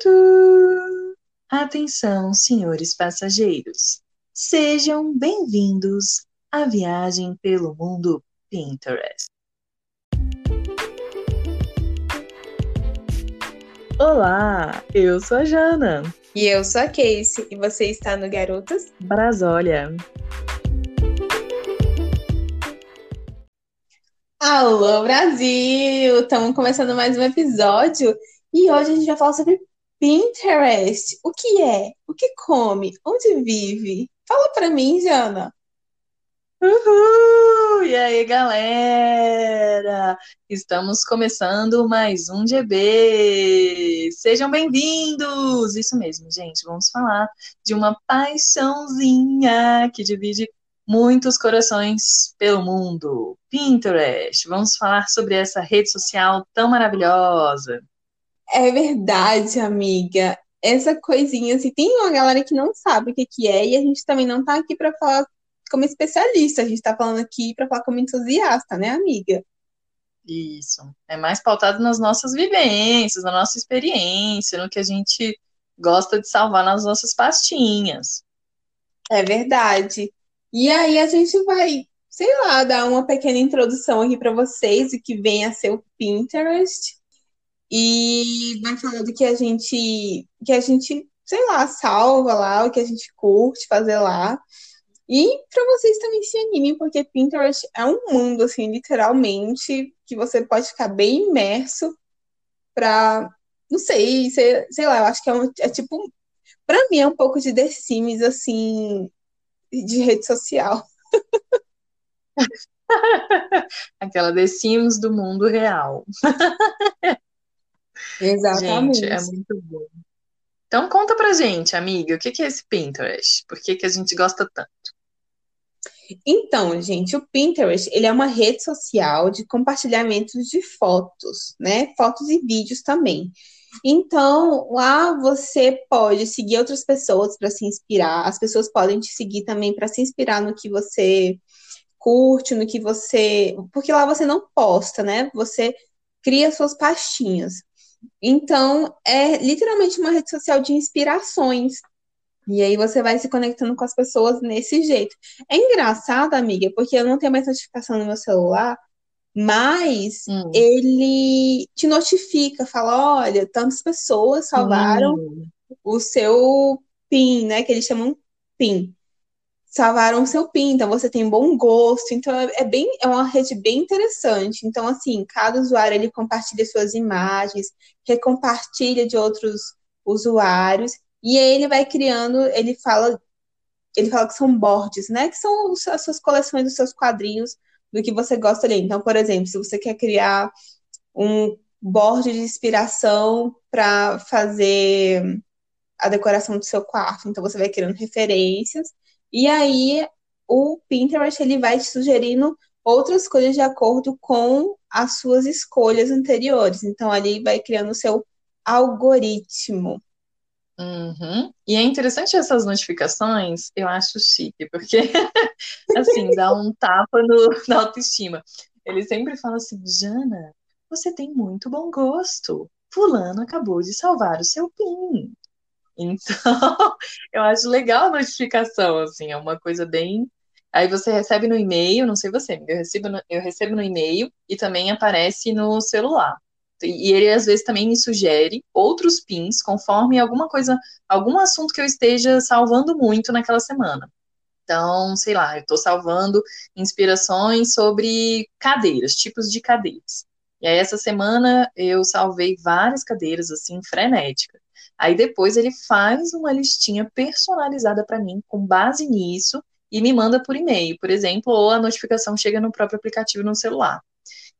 tu. Atenção, senhores passageiros. Sejam bem-vindos à viagem pelo mundo Pinterest. Olá, eu sou a Jana. E eu sou a Casey, e você está no Garotas Brasólia. Alô, Brasil! Estamos começando mais um episódio e hoje a gente vai falar sobre Pinterest. O que é? O que come? Onde vive? Fala para mim, Jana. Uhul! E aí, galera? Estamos começando mais um GB. Sejam bem-vindos! Isso mesmo, gente. Vamos falar de uma paixãozinha que divide muitos corações pelo mundo. Pinterest. Vamos falar sobre essa rede social tão maravilhosa. É verdade, amiga. Essa coisinha, assim, tem uma galera que não sabe o que, que é, e a gente também não tá aqui para falar como especialista, a gente tá falando aqui para falar como entusiasta, né, amiga? Isso. É mais pautado nas nossas vivências, na nossa experiência, no que a gente gosta de salvar nas nossas pastinhas. É verdade. E aí a gente vai, sei lá, dar uma pequena introdução aqui para vocês do que vem a ser o Pinterest e vai falar do que a gente, que a gente, sei lá, salva lá, o que a gente curte fazer lá. E para vocês também se animem, porque Pinterest é um mundo, assim, literalmente, que você pode ficar bem imerso para, não sei, sei, sei lá, eu acho que é, um, é tipo, para mim é um pouco de The Sims, assim, de rede social. Aquela The Sims do mundo real. Exatamente. Gente, é muito bom. Então conta pra gente, amiga, o que é esse Pinterest? Por que, que a gente gosta tanto? Então, gente, o Pinterest, ele é uma rede social de compartilhamentos de fotos, né? Fotos e vídeos também. Então, lá você pode seguir outras pessoas para se inspirar. As pessoas podem te seguir também para se inspirar no que você curte, no que você. Porque lá você não posta, né? Você cria suas pastinhas. Então, é literalmente uma rede social de inspirações. E aí você vai se conectando com as pessoas nesse jeito. É engraçado, amiga, porque eu não tenho mais notificação no meu celular, mas hum. ele te notifica, fala, olha, tantas pessoas salvaram hum. o seu PIN, né? Que eles chamam PIN. Salvaram o seu PIN, então você tem bom gosto. Então é, é bem, é uma rede bem interessante. Então, assim, cada usuário ele compartilha suas imagens, recompartilha de outros usuários, e ele vai criando, ele fala, ele fala que são boards, né? Que são as suas coleções dos seus quadrinhos do que você gosta ali. Então, por exemplo, se você quer criar um board de inspiração para fazer a decoração do seu quarto, então você vai criando referências e aí o Pinterest ele vai te sugerindo outras coisas de acordo com as suas escolhas anteriores. Então ali vai criando o seu algoritmo. Uhum. E é interessante essas notificações, eu acho chique, porque assim, dá um tapa no, na autoestima. Ele sempre fala assim, Jana, você tem muito bom gosto. Fulano acabou de salvar o seu PIN. Então, eu acho legal a notificação, assim, é uma coisa bem. Aí você recebe no e-mail, não sei você, eu recebo no, eu recebo no e-mail e também aparece no celular. E ele às vezes também me sugere outros pins conforme alguma coisa, algum assunto que eu esteja salvando muito naquela semana. Então, sei lá, eu estou salvando inspirações sobre cadeiras, tipos de cadeiras. E aí, essa semana, eu salvei várias cadeiras, assim, frenética. Aí, depois, ele faz uma listinha personalizada para mim, com base nisso, e me manda por e-mail, por exemplo, ou a notificação chega no próprio aplicativo no celular.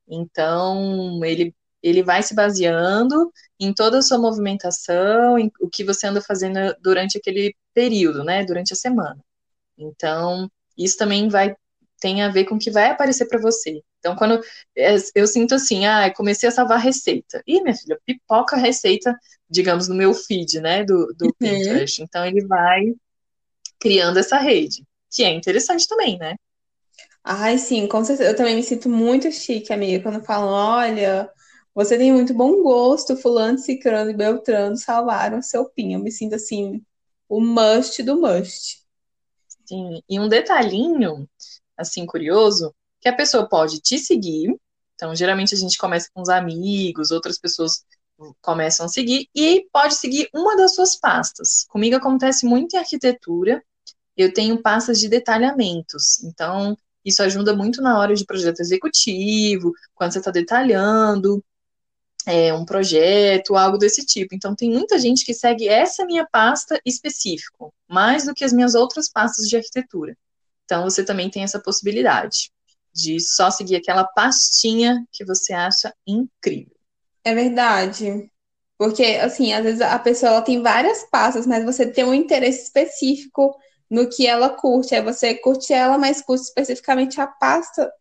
Então, ele ele vai se baseando em toda a sua movimentação, em o que você anda fazendo durante aquele período, né, durante a semana. Então, isso também vai tem a ver com o que vai aparecer para você. Então, quando é, eu sinto assim, ah, comecei a salvar receita. Ih, minha filha, pipoca receita, digamos, no meu feed, né, do, do uhum. Pinterest. Então, ele vai criando essa rede, que é interessante também, né? Ai, sim, com certeza. Eu também me sinto muito chique, amiga, quando falam, olha, Você tem muito bom gosto, fulano, cicrano e beltrano salvaram seu PIN. Eu me sinto assim, o must do must. Sim, e um detalhinho, assim, curioso, que a pessoa pode te seguir, então geralmente a gente começa com os amigos, outras pessoas começam a seguir, e pode seguir uma das suas pastas. Comigo acontece muito em arquitetura, eu tenho pastas de detalhamentos, então isso ajuda muito na hora de projeto executivo, quando você está detalhando, é, um projeto, algo desse tipo. Então, tem muita gente que segue essa minha pasta específico, mais do que as minhas outras pastas de arquitetura. Então, você também tem essa possibilidade de só seguir aquela pastinha que você acha incrível. É verdade. Porque, assim, às vezes a pessoa tem várias pastas, mas você tem um interesse específico no que ela curte. Aí você curte ela, mas curte especificamente a pasta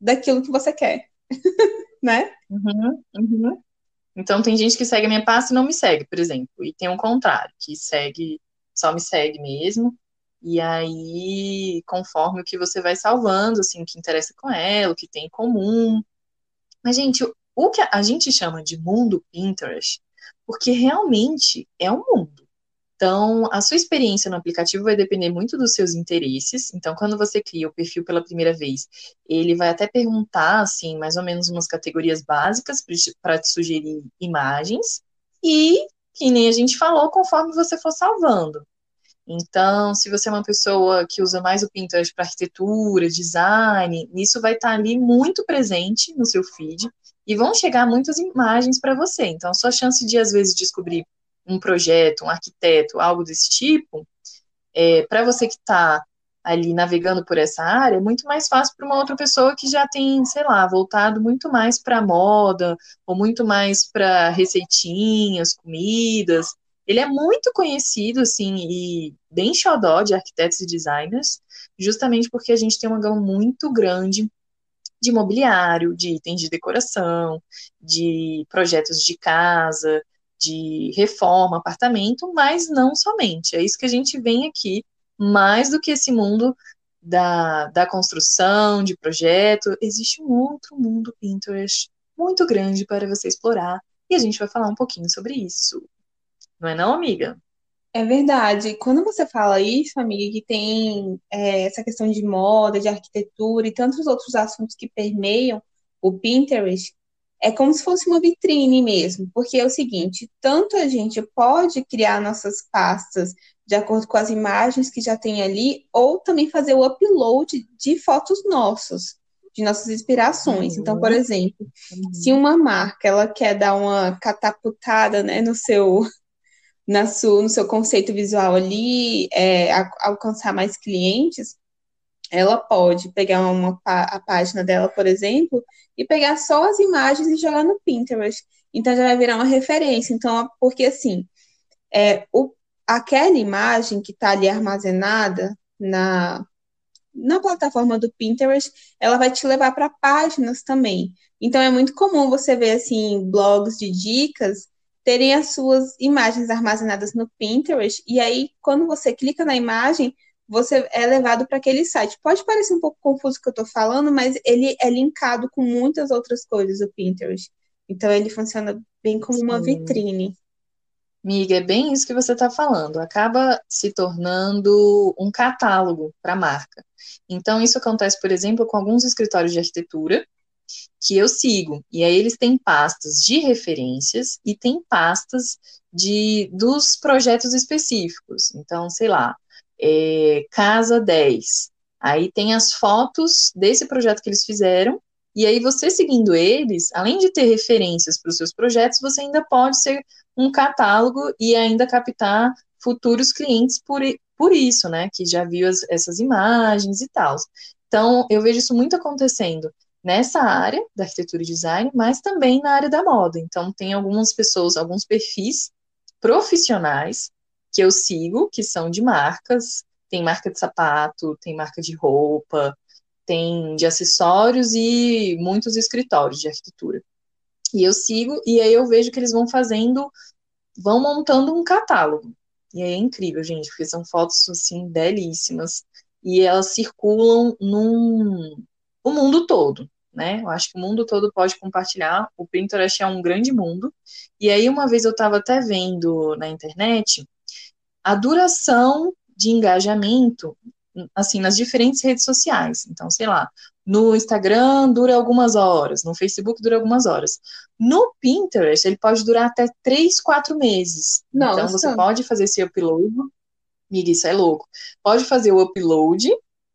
daquilo que você quer. né? Uhum, uhum. Então tem gente que segue a minha pasta e não me segue, por exemplo. E tem um contrário, que segue, só me segue mesmo. E aí, conforme o que você vai salvando, assim, o que interessa com ela, o que tem em comum. Mas, gente, o que a gente chama de mundo Pinterest, porque realmente é um mundo. Então, a sua experiência no aplicativo vai depender muito dos seus interesses. Então, quando você cria o perfil pela primeira vez, ele vai até perguntar, assim, mais ou menos umas categorias básicas para te sugerir imagens. E, que nem a gente falou, conforme você for salvando. Então, se você é uma pessoa que usa mais o Pinterest para arquitetura, design, isso vai estar tá ali muito presente no seu feed e vão chegar muitas imagens para você. Então, a sua chance de, às vezes, descobrir um projeto, um arquiteto, algo desse tipo, é, para você que está ali navegando por essa área, é muito mais fácil para uma outra pessoa que já tem, sei lá, voltado muito mais para moda, ou muito mais para receitinhas, comidas. Ele é muito conhecido, assim, e bem xodó de arquitetos e designers, justamente porque a gente tem uma gama muito grande de mobiliário, de itens de decoração, de projetos de casa, de reforma, apartamento, mas não somente. É isso que a gente vem aqui, mais do que esse mundo da, da construção, de projeto, existe um outro mundo Pinterest muito grande para você explorar, e a gente vai falar um pouquinho sobre isso. Não é não, amiga? É verdade. Quando você fala isso, amiga, que tem é, essa questão de moda, de arquitetura e tantos outros assuntos que permeiam o Pinterest, é como se fosse uma vitrine mesmo, porque é o seguinte, tanto a gente pode criar nossas pastas de acordo com as imagens que já tem ali, ou também fazer o upload de fotos nossas, de nossas inspirações. Uhum. Então, por exemplo, uhum. se uma marca ela quer dar uma catapultada né, no seu na sua, no seu conceito visual ali, é, a, alcançar mais clientes, ela pode pegar uma, a página dela, por exemplo, e pegar só as imagens e jogar no Pinterest. Então já vai virar uma referência. Então, porque assim, é, o, aquela imagem que está ali armazenada na, na plataforma do Pinterest, ela vai te levar para páginas também. Então é muito comum você ver assim blogs de dicas terem as suas imagens armazenadas no Pinterest e aí quando você clica na imagem, você é levado para aquele site. Pode parecer um pouco confuso o que eu estou falando, mas ele é linkado com muitas outras coisas, o Pinterest. Então ele funciona bem como uma vitrine. Miga, é bem isso que você está falando. Acaba se tornando um catálogo para a marca. Então, isso acontece, por exemplo, com alguns escritórios de arquitetura que eu sigo. E aí eles têm pastas de referências e têm pastas de dos projetos específicos. Então, sei lá, é, Casa 10. Aí tem as fotos desse projeto que eles fizeram, e aí você seguindo eles, além de ter referências para os seus projetos, você ainda pode ser um catálogo e ainda captar futuros clientes por, por isso, né? Que já viu as, essas imagens e tal. Então, eu vejo isso muito acontecendo nessa área da arquitetura e design, mas também na área da moda. Então, tem algumas pessoas, alguns perfis profissionais que eu sigo, que são de marcas, tem marca de sapato, tem marca de roupa, tem de acessórios e muitos escritórios de arquitetura. E eu sigo, e aí eu vejo que eles vão fazendo, vão montando um catálogo. E aí é incrível, gente, porque são fotos, assim, belíssimas. E elas circulam num, o mundo todo. Né? Eu acho que o mundo todo pode compartilhar. O Pinterest é um grande mundo. E aí, uma vez eu estava até vendo na internet a duração de engajamento, assim, nas diferentes redes sociais. Então, sei lá, no Instagram dura algumas horas, no Facebook dura algumas horas. No Pinterest, ele pode durar até três, quatro meses. Então, você pode fazer esse upload. Miga, isso é louco. Pode fazer o upload,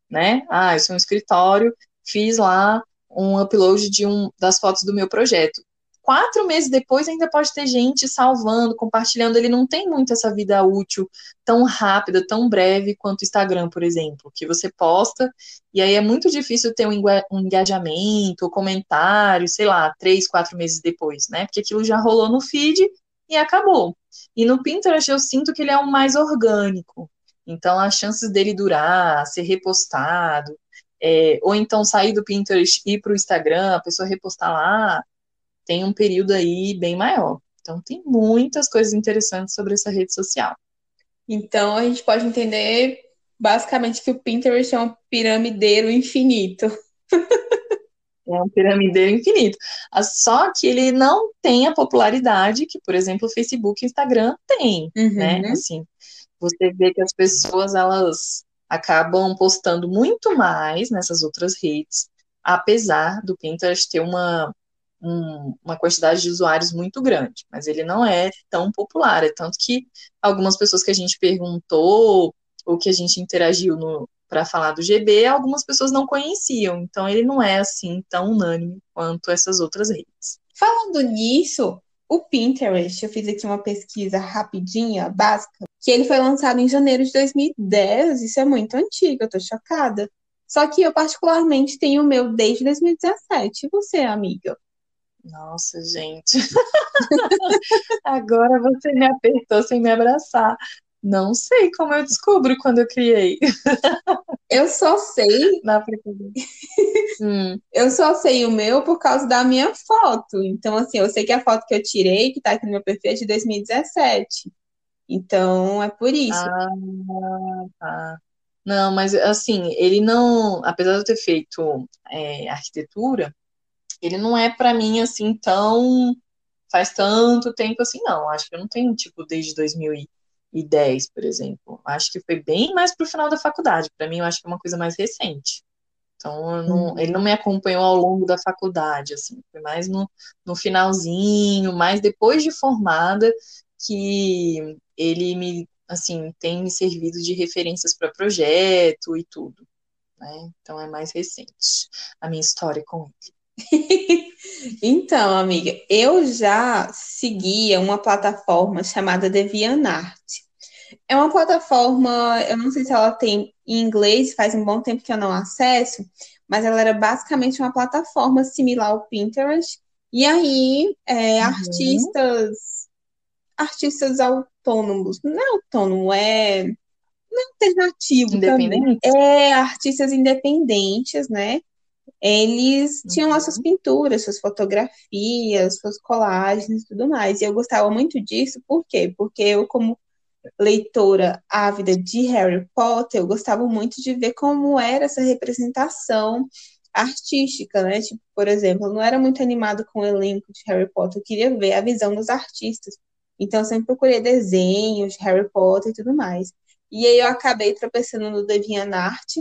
né? Ah, eu sou um escritório, fiz lá um upload de um das fotos do meu projeto. Quatro meses depois ainda pode ter gente salvando, compartilhando. Ele não tem muito essa vida útil tão rápida, tão breve quanto o Instagram, por exemplo, que você posta e aí é muito difícil ter um engajamento, comentário, sei lá, três, quatro meses depois, né? Porque aquilo já rolou no feed e acabou. E no Pinterest eu sinto que ele é o mais orgânico. Então as chances dele durar, ser repostado, é, ou então sair do Pinterest e ir para o Instagram, a pessoa repostar lá, tem um período aí bem maior. Então tem muitas coisas interessantes sobre essa rede social. Então a gente pode entender basicamente que o Pinterest é um piramideiro infinito. É um piramideiro infinito. Só que ele não tem a popularidade que, por exemplo, o Facebook e o Instagram têm, uhum. né? Assim, você vê que as pessoas, elas acabam postando muito mais nessas outras redes, apesar do Pinterest ter uma, um, uma quantidade de usuários muito grande, mas ele não é tão popular, é tanto que algumas pessoas que a gente perguntou ou que a gente interagiu para falar do GB, algumas pessoas não conheciam, então ele não é assim tão unânime quanto essas outras redes. Falando nisso, o Pinterest, eu fiz aqui uma pesquisa rapidinha, básica, que ele foi lançado em janeiro de 2010, isso é muito antigo, eu tô chocada. Só que eu particularmente tenho o meu desde 2017. E você, amiga? Nossa, gente. Agora você me apertou sem me abraçar. Não sei como eu descubro quando eu criei. Eu só sei. Na hum. Eu só sei o meu por causa da minha foto. Então, assim, eu sei que a foto que eu tirei, que tá aqui no meu perfil, é de 2017. Então, é por isso. Ah, tá. Não, mas assim, ele não, apesar de eu ter feito é, arquitetura, ele não é para mim assim tão faz tanto tempo assim, não. Acho que eu não tenho tipo desde 2000 2010, por exemplo. Acho que foi bem mais para o final da faculdade. Para mim, eu acho que é uma coisa mais recente. Então, não, uhum. ele não me acompanhou ao longo da faculdade, assim. Foi mais no, no finalzinho, mais depois de formada, que ele me, assim, tem me servido de referências para projeto e tudo. Né? Então, é mais recente a minha história com ele. então, amiga, eu já seguia uma plataforma chamada DeviantArt. É uma plataforma, eu não sei se ela tem em inglês, faz um bom tempo que eu não acesso, mas ela era basicamente uma plataforma similar ao Pinterest. E aí, é, uhum. artistas, artistas autônomos, não é autônomo, é, não é alternativo também. É artistas independentes, né? Eles tinham lá suas uhum. pinturas, suas fotografias, suas colagens e tudo mais. E eu gostava muito disso, por quê? Porque eu, como leitora ávida de Harry Potter, eu gostava muito de ver como era essa representação artística, né? Tipo, por exemplo, eu não era muito animado com o elenco de Harry Potter, eu queria ver a visão dos artistas. Então, eu sempre procurei desenhos de Harry Potter e tudo mais. E aí eu acabei tropeçando no DeviantArt,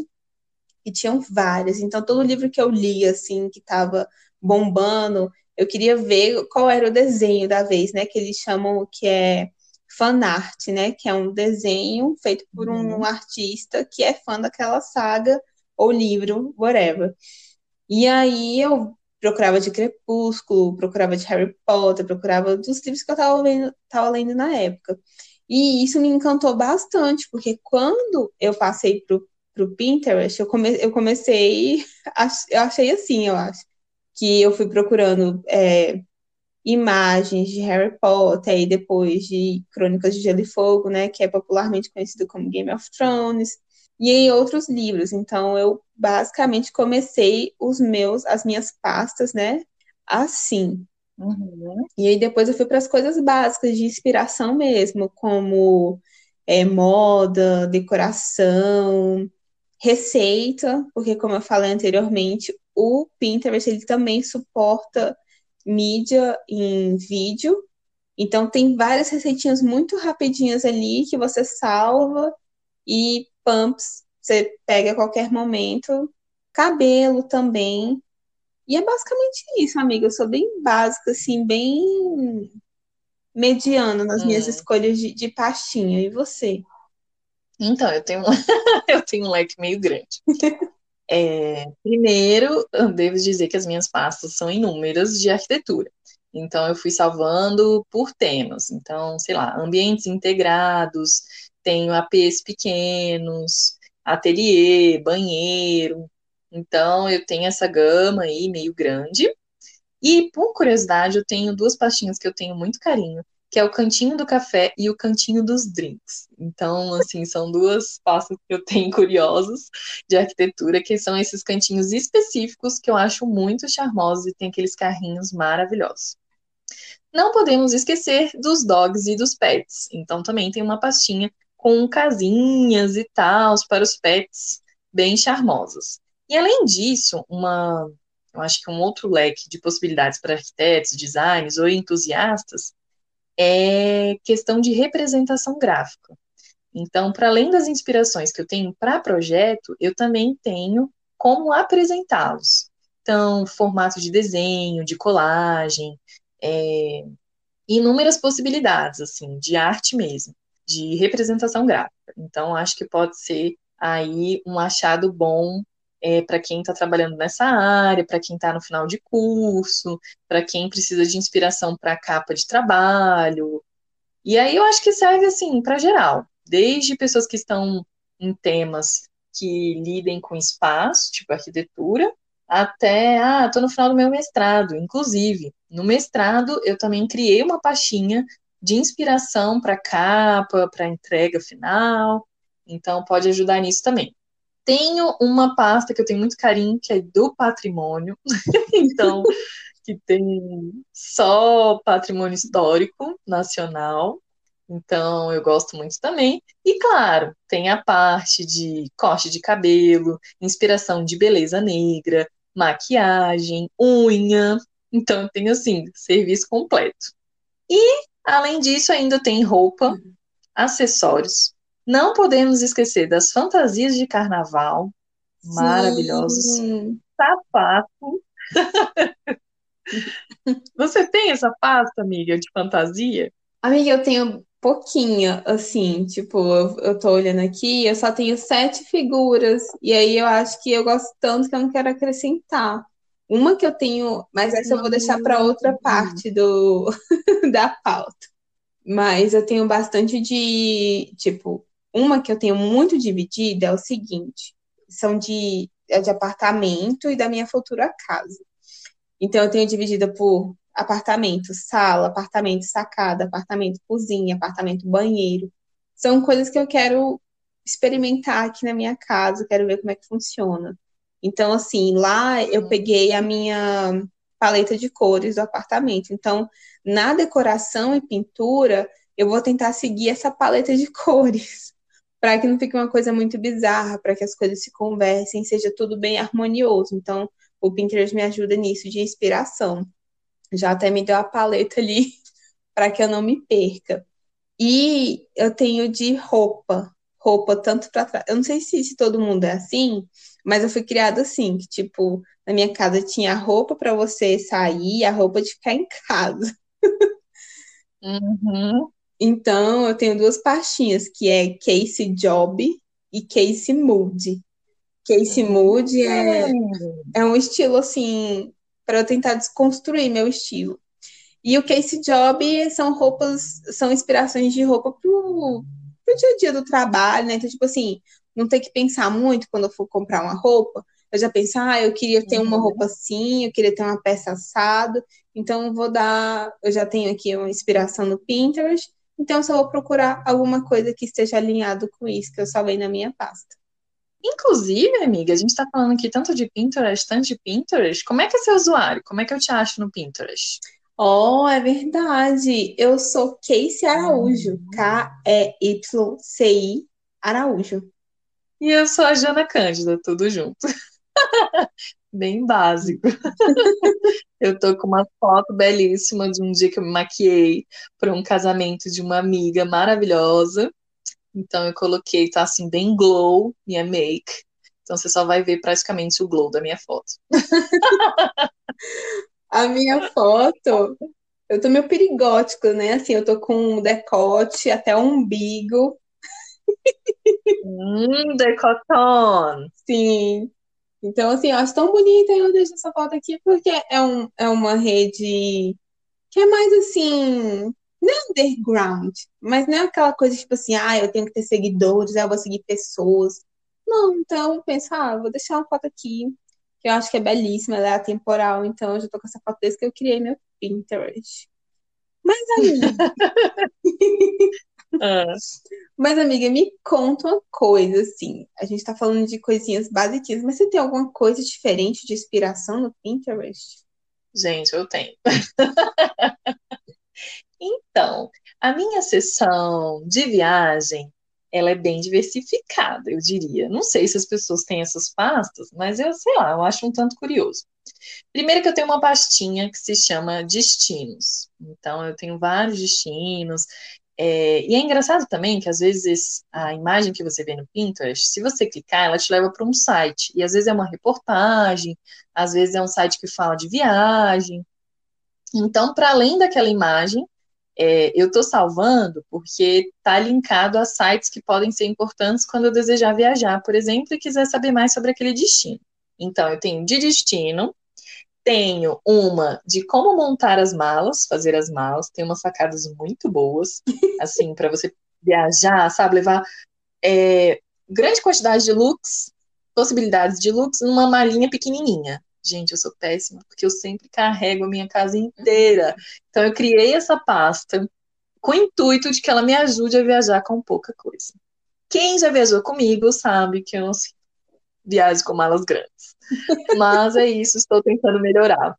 e tinham várias. Então, todo livro que eu li, assim, que estava bombando, eu queria ver qual era o desenho da vez, né? Que eles chamam que é fanart, né? Que é um desenho feito por um uhum. artista que é fã daquela saga ou livro, whatever. E aí eu procurava de Crepúsculo, procurava de Harry Potter, procurava dos livros que eu estava lendo, tava lendo na época. E isso me encantou bastante, porque quando eu passei pro pro Pinterest, eu, come, eu comecei, eu achei assim, eu acho, que eu fui procurando é, imagens de Harry Potter e depois de Crônicas de Gelo e Fogo, né, que é popularmente conhecido como Game of Thrones, e em outros livros. Então eu basicamente comecei os meus, as minhas pastas, né, assim. Uhum. E aí depois eu fui para as coisas básicas de inspiração mesmo, como é, moda, decoração, receita, porque como eu falei anteriormente, o Pinterest ele também suporta mídia em vídeo. Então tem várias receitinhas muito rapidinhas ali que você salva e pumps você pega a qualquer momento. Cabelo também. E é basicamente isso, amiga. Eu sou bem básica, assim, bem mediano nas hum. minhas escolhas de, de pastinha. E você? Então, eu tenho, eu tenho um leque meio grande. É, primeiro, eu devo dizer que as minhas pastas são inúmeras de arquitetura. Então, eu fui salvando por temas. Então, sei lá, ambientes integrados, tenho APs pequenos, ateliê, banheiro. Então, eu tenho essa gama aí meio grande. E, por curiosidade, eu tenho duas pastinhas que eu tenho muito carinho, que é o cantinho do café e o cantinho dos drinks. Então, assim, são duas pastas que eu tenho curiosos de arquitetura, que são esses cantinhos específicos que eu acho muito charmosos e tem aqueles carrinhos maravilhosos. Não podemos esquecer dos dogs e dos pets. Então, também tem uma pastinha com casinhas e tal para os pets bem charmosos. E além disso, uma, eu acho que um outro leque de possibilidades para arquitetos, designers ou entusiastas é questão de representação gráfica. Então, para além das inspirações que eu tenho para projeto, eu também tenho como apresentá-los. Então, formato de desenho, de colagem, é, inúmeras possibilidades, assim, de arte mesmo, de representação gráfica. Então, acho que pode ser aí um achado bom é, para quem está trabalhando nessa área, para quem está no final de curso, para quem precisa de inspiração para capa de trabalho. E aí eu acho que serve assim para geral, desde pessoas que estão em temas que lidem com espaço, tipo arquitetura, até, ah, estou no final do meu mestrado. Inclusive, no mestrado eu também criei uma pastinha de inspiração para capa, para entrega final. Então pode ajudar nisso também. Tenho uma pasta que eu tenho muito carinho, que é do patrimônio. então, que tem só patrimônio histórico nacional. Então, eu gosto muito também. E, claro, tem a parte de corte de cabelo, inspiração de beleza negra, maquiagem, unha. Então, eu tenho, assim, serviço completo. E, além disso, ainda tem roupa, acessórios, não podemos esquecer das fantasias de carnaval, Sim. maravilhosos. Sapato. Você tem essa pasta, amiga, de fantasia? Amiga, eu tenho pouquinha, assim, tipo, eu, eu tô olhando aqui, eu só tenho sete figuras, e aí eu acho que eu gosto tanto que eu não quero acrescentar. Uma que eu tenho, mas essa eu vou deixar para outra parte do da pauta. Mas eu tenho bastante de, tipo, uma que eu tenho muito dividida é o seguinte: são de, é de apartamento e da minha futura casa. Então, eu tenho dividida por apartamento, sala, apartamento, sacada, apartamento, cozinha, apartamento, banheiro. São coisas que eu quero experimentar aqui na minha casa, quero ver como é que funciona. Então, assim, lá eu peguei a minha paleta de cores do apartamento. Então, na decoração e pintura, eu vou tentar seguir essa paleta de cores para que não fique uma coisa muito bizarra, para que as coisas se conversem, seja tudo bem harmonioso. Então, o Pinterest me ajuda nisso de inspiração. Já até me deu a paleta ali para que eu não me perca. E eu tenho de roupa, roupa tanto para trás. Eu não sei se, se todo mundo é assim, mas eu fui criada assim, que tipo, na minha casa tinha a roupa para você sair a roupa de ficar em casa. Uhum. Então, eu tenho duas pastinhas, que é Case Job e Case Mood. Case Mood é, é um estilo, assim, para eu tentar desconstruir meu estilo. E o Case Job são roupas, são inspirações de roupa pro, pro dia a dia do trabalho, né? Então, tipo assim, não ter que pensar muito quando eu for comprar uma roupa. Eu já penso, ah, eu queria ter uma uhum. roupa assim, eu queria ter uma peça assado. Então, eu vou dar. Eu já tenho aqui uma inspiração no Pinterest então, eu só vou procurar alguma coisa que esteja alinhado com isso que eu salvei na minha pasta. Inclusive, amiga, a gente está falando aqui tanto de Pinterest, tanto de Pinterest. Como é que é seu usuário? Como é que eu te acho no Pinterest? Oh, é verdade. Eu sou Casey Araújo. Uhum. K-E-Y-C-I Araújo. E eu sou a Jana Cândida, tudo junto. bem básico. eu tô com uma foto belíssima de um dia que eu me maquiei para um casamento de uma amiga maravilhosa. Então eu coloquei, tá assim, bem glow, minha make. Então você só vai ver praticamente o glow da minha foto. A minha foto, eu tô meio perigótico, né? Assim, eu tô com um decote até o umbigo. Hum, decoton. Sim. Então, assim, eu acho tão bonita, eu deixo essa foto aqui porque é, um, é uma rede que é mais assim, não é underground, mas não é aquela coisa tipo assim, ah, eu tenho que ter seguidores, eu vou seguir pessoas. Não, então eu penso, ah, vou deixar uma foto aqui, que eu acho que é belíssima, ela é atemporal, então eu já tô com essa foto desde que eu criei meu Pinterest. Mas, amiga. Ah. Mas, amiga, me conta uma coisa, assim. A gente tá falando de coisinhas básicas, mas você tem alguma coisa diferente de inspiração no Pinterest? Gente, eu tenho. então, a minha sessão de viagem, ela é bem diversificada, eu diria. Não sei se as pessoas têm essas pastas, mas eu sei lá, eu acho um tanto curioso. Primeiro que eu tenho uma pastinha que se chama destinos. Então, eu tenho vários destinos. É, e é engraçado também que às vezes a imagem que você vê no Pinterest, se você clicar, ela te leva para um site. E às vezes é uma reportagem, às vezes é um site que fala de viagem. Então, para além daquela imagem, é, eu estou salvando porque está linkado a sites que podem ser importantes quando eu desejar viajar, por exemplo, e quiser saber mais sobre aquele destino. Então, eu tenho de destino, tenho uma de como montar as malas, fazer as malas, tem umas sacadas muito boas, assim, para você viajar, sabe, levar é, grande quantidade de looks, possibilidades de looks numa malinha pequenininha. Gente, eu sou péssima, porque eu sempre carrego a minha casa inteira. Então, eu criei essa pasta com o intuito de que ela me ajude a viajar com pouca coisa. Quem já viajou comigo sabe que eu não viajo com malas grandes. Mas é isso, estou tentando melhorar.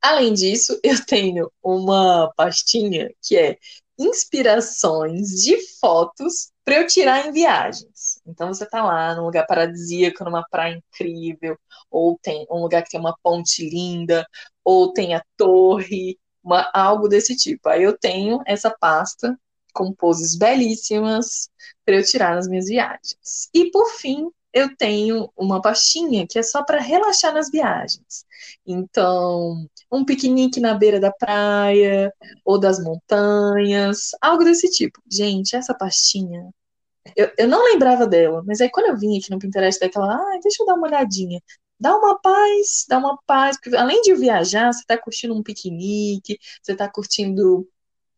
Além disso, eu tenho uma pastinha que é inspirações de fotos para eu tirar em viagens. Então você tá lá num lugar paradisíaco, numa praia incrível, ou tem um lugar que tem uma ponte linda, ou tem a torre, uma, algo desse tipo. Aí eu tenho essa pasta com poses belíssimas para eu tirar nas minhas viagens. E por fim, eu tenho uma pastinha que é só para relaxar nas viagens. Então, um piquenique na beira da praia ou das montanhas, algo desse tipo. Gente, essa pastinha, eu, eu não lembrava dela, mas aí quando eu vim aqui no Pinterest daquela, ah, deixa eu dar uma olhadinha. Dá uma paz, dá uma paz, porque além de viajar, você está curtindo um piquenique, você está curtindo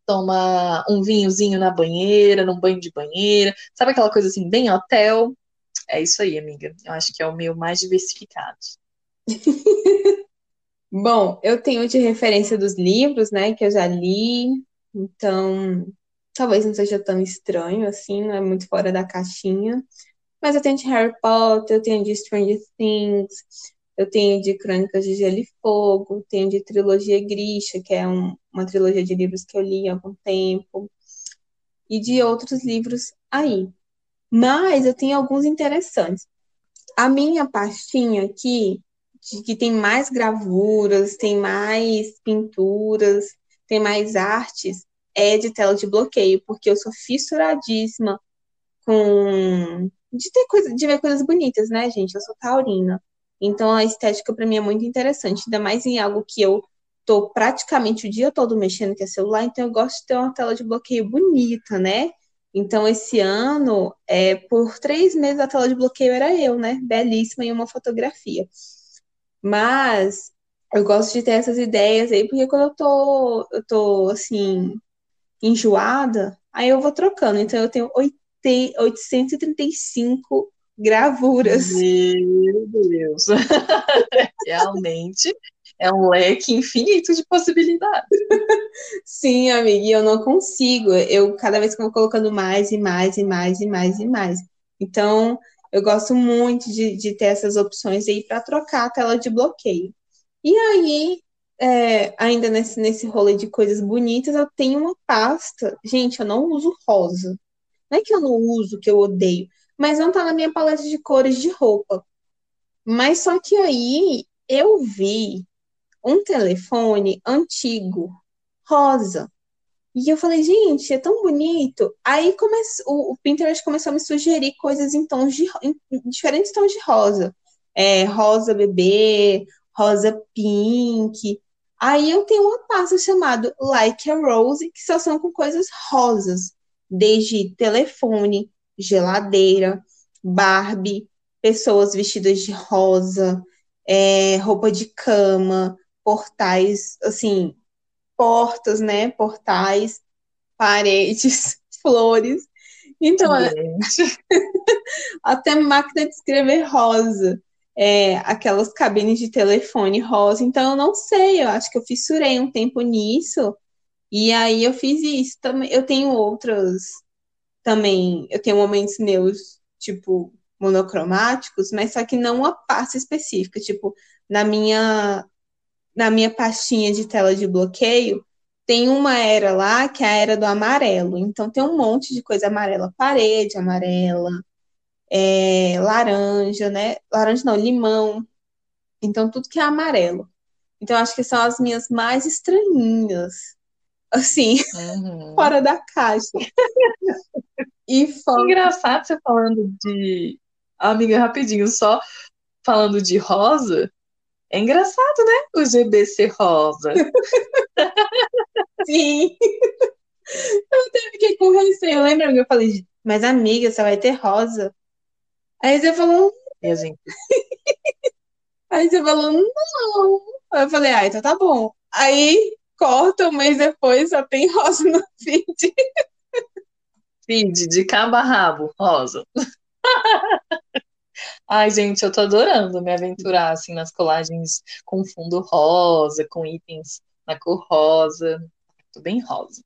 tomar um vinhozinho na banheira, num banho de banheira, sabe aquela coisa assim, bem hotel? É isso aí, amiga. Eu acho que é o meu mais diversificado. Bom, eu tenho de referência dos livros, né, que eu já li, então talvez não seja tão estranho assim, não é muito fora da caixinha. Mas eu tenho de Harry Potter, eu tenho de Stranger Things, eu tenho de Crônicas de Gelo e Fogo, tenho de Trilogia Grisha, que é um, uma trilogia de livros que eu li há algum tempo, e de outros livros aí. Mas eu tenho alguns interessantes. A minha pastinha aqui, que tem mais gravuras, tem mais pinturas, tem mais artes, é de tela de bloqueio, porque eu sou fissuradíssima com de ter coisa, de ver coisas bonitas, né, gente? Eu sou taurina. Então a estética para mim é muito interessante, ainda mais em algo que eu tô praticamente o dia todo mexendo que é celular, então eu gosto de ter uma tela de bloqueio bonita, né? Então, esse ano, é, por três meses, a tela de bloqueio era eu, né? Belíssima em uma fotografia. Mas eu gosto de ter essas ideias aí, porque quando eu tô, eu tô assim, enjoada, aí eu vou trocando. Então, eu tenho 835 gravuras. Meu Deus! Realmente é um leque infinito de possibilidades. Sim, amiga, eu não consigo. Eu cada vez que eu vou colocando mais e mais e mais e mais e mais. Então, eu gosto muito de, de ter essas opções aí para trocar a tela de bloqueio. E aí, é, ainda nesse, nesse rolê de coisas bonitas, eu tenho uma pasta. Gente, eu não uso rosa. Não é que eu não uso, que eu odeio, mas não tá na minha paleta de cores de roupa. Mas só que aí eu vi um telefone antigo, rosa. E eu falei, gente, é tão bonito. Aí comece... o, o Pinterest começou a me sugerir coisas em tons de em diferentes tons de rosa. É, rosa bebê, rosa pink. Aí eu tenho uma pasta chamada Like a Rose, que só são com coisas rosas, desde telefone, geladeira, Barbie, pessoas vestidas de rosa, é, roupa de cama, portais, assim, portas, né? Portais, paredes, flores. Então, até máquina de escrever rosa é, aquelas cabines de telefone rosa. Então, eu não sei, eu acho que eu fissurei um tempo nisso. E aí eu fiz isso também. Eu tenho outras também. Eu tenho momentos meus, tipo, monocromáticos, mas só que não uma pasta específica. Tipo, na minha, na minha pastinha de tela de bloqueio, tem uma era lá que é a era do amarelo. Então tem um monte de coisa amarela, parede amarela, é, laranja, né? Laranja não, limão. Então, tudo que é amarelo. Então, acho que são as minhas mais estranhinhas. Assim, uhum. fora da caixa. e fora... Engraçado você falando de. Amiga, rapidinho, só falando de rosa. É engraçado, né? O GBC rosa. Sim. Eu até fiquei com receio. Lembra que eu falei, mas amiga, você vai ter rosa? Aí você falou. E gente. Aí você falou, não. Aí eu falei, ah, então tá bom. Aí corta um mês depois, só tem rosa no feed. Feed de cabo a rabo, rosa. Ai, gente, eu tô adorando me aventurar assim nas colagens com fundo rosa, com itens na cor rosa. Tô bem rosa.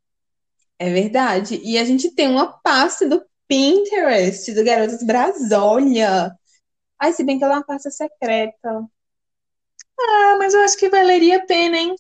É verdade. E a gente tem uma pasta do Pinterest do Garotas Brasólia. Ai, se bem que ela é uma pasta secreta. Ah, mas eu acho que valeria a pena, hein?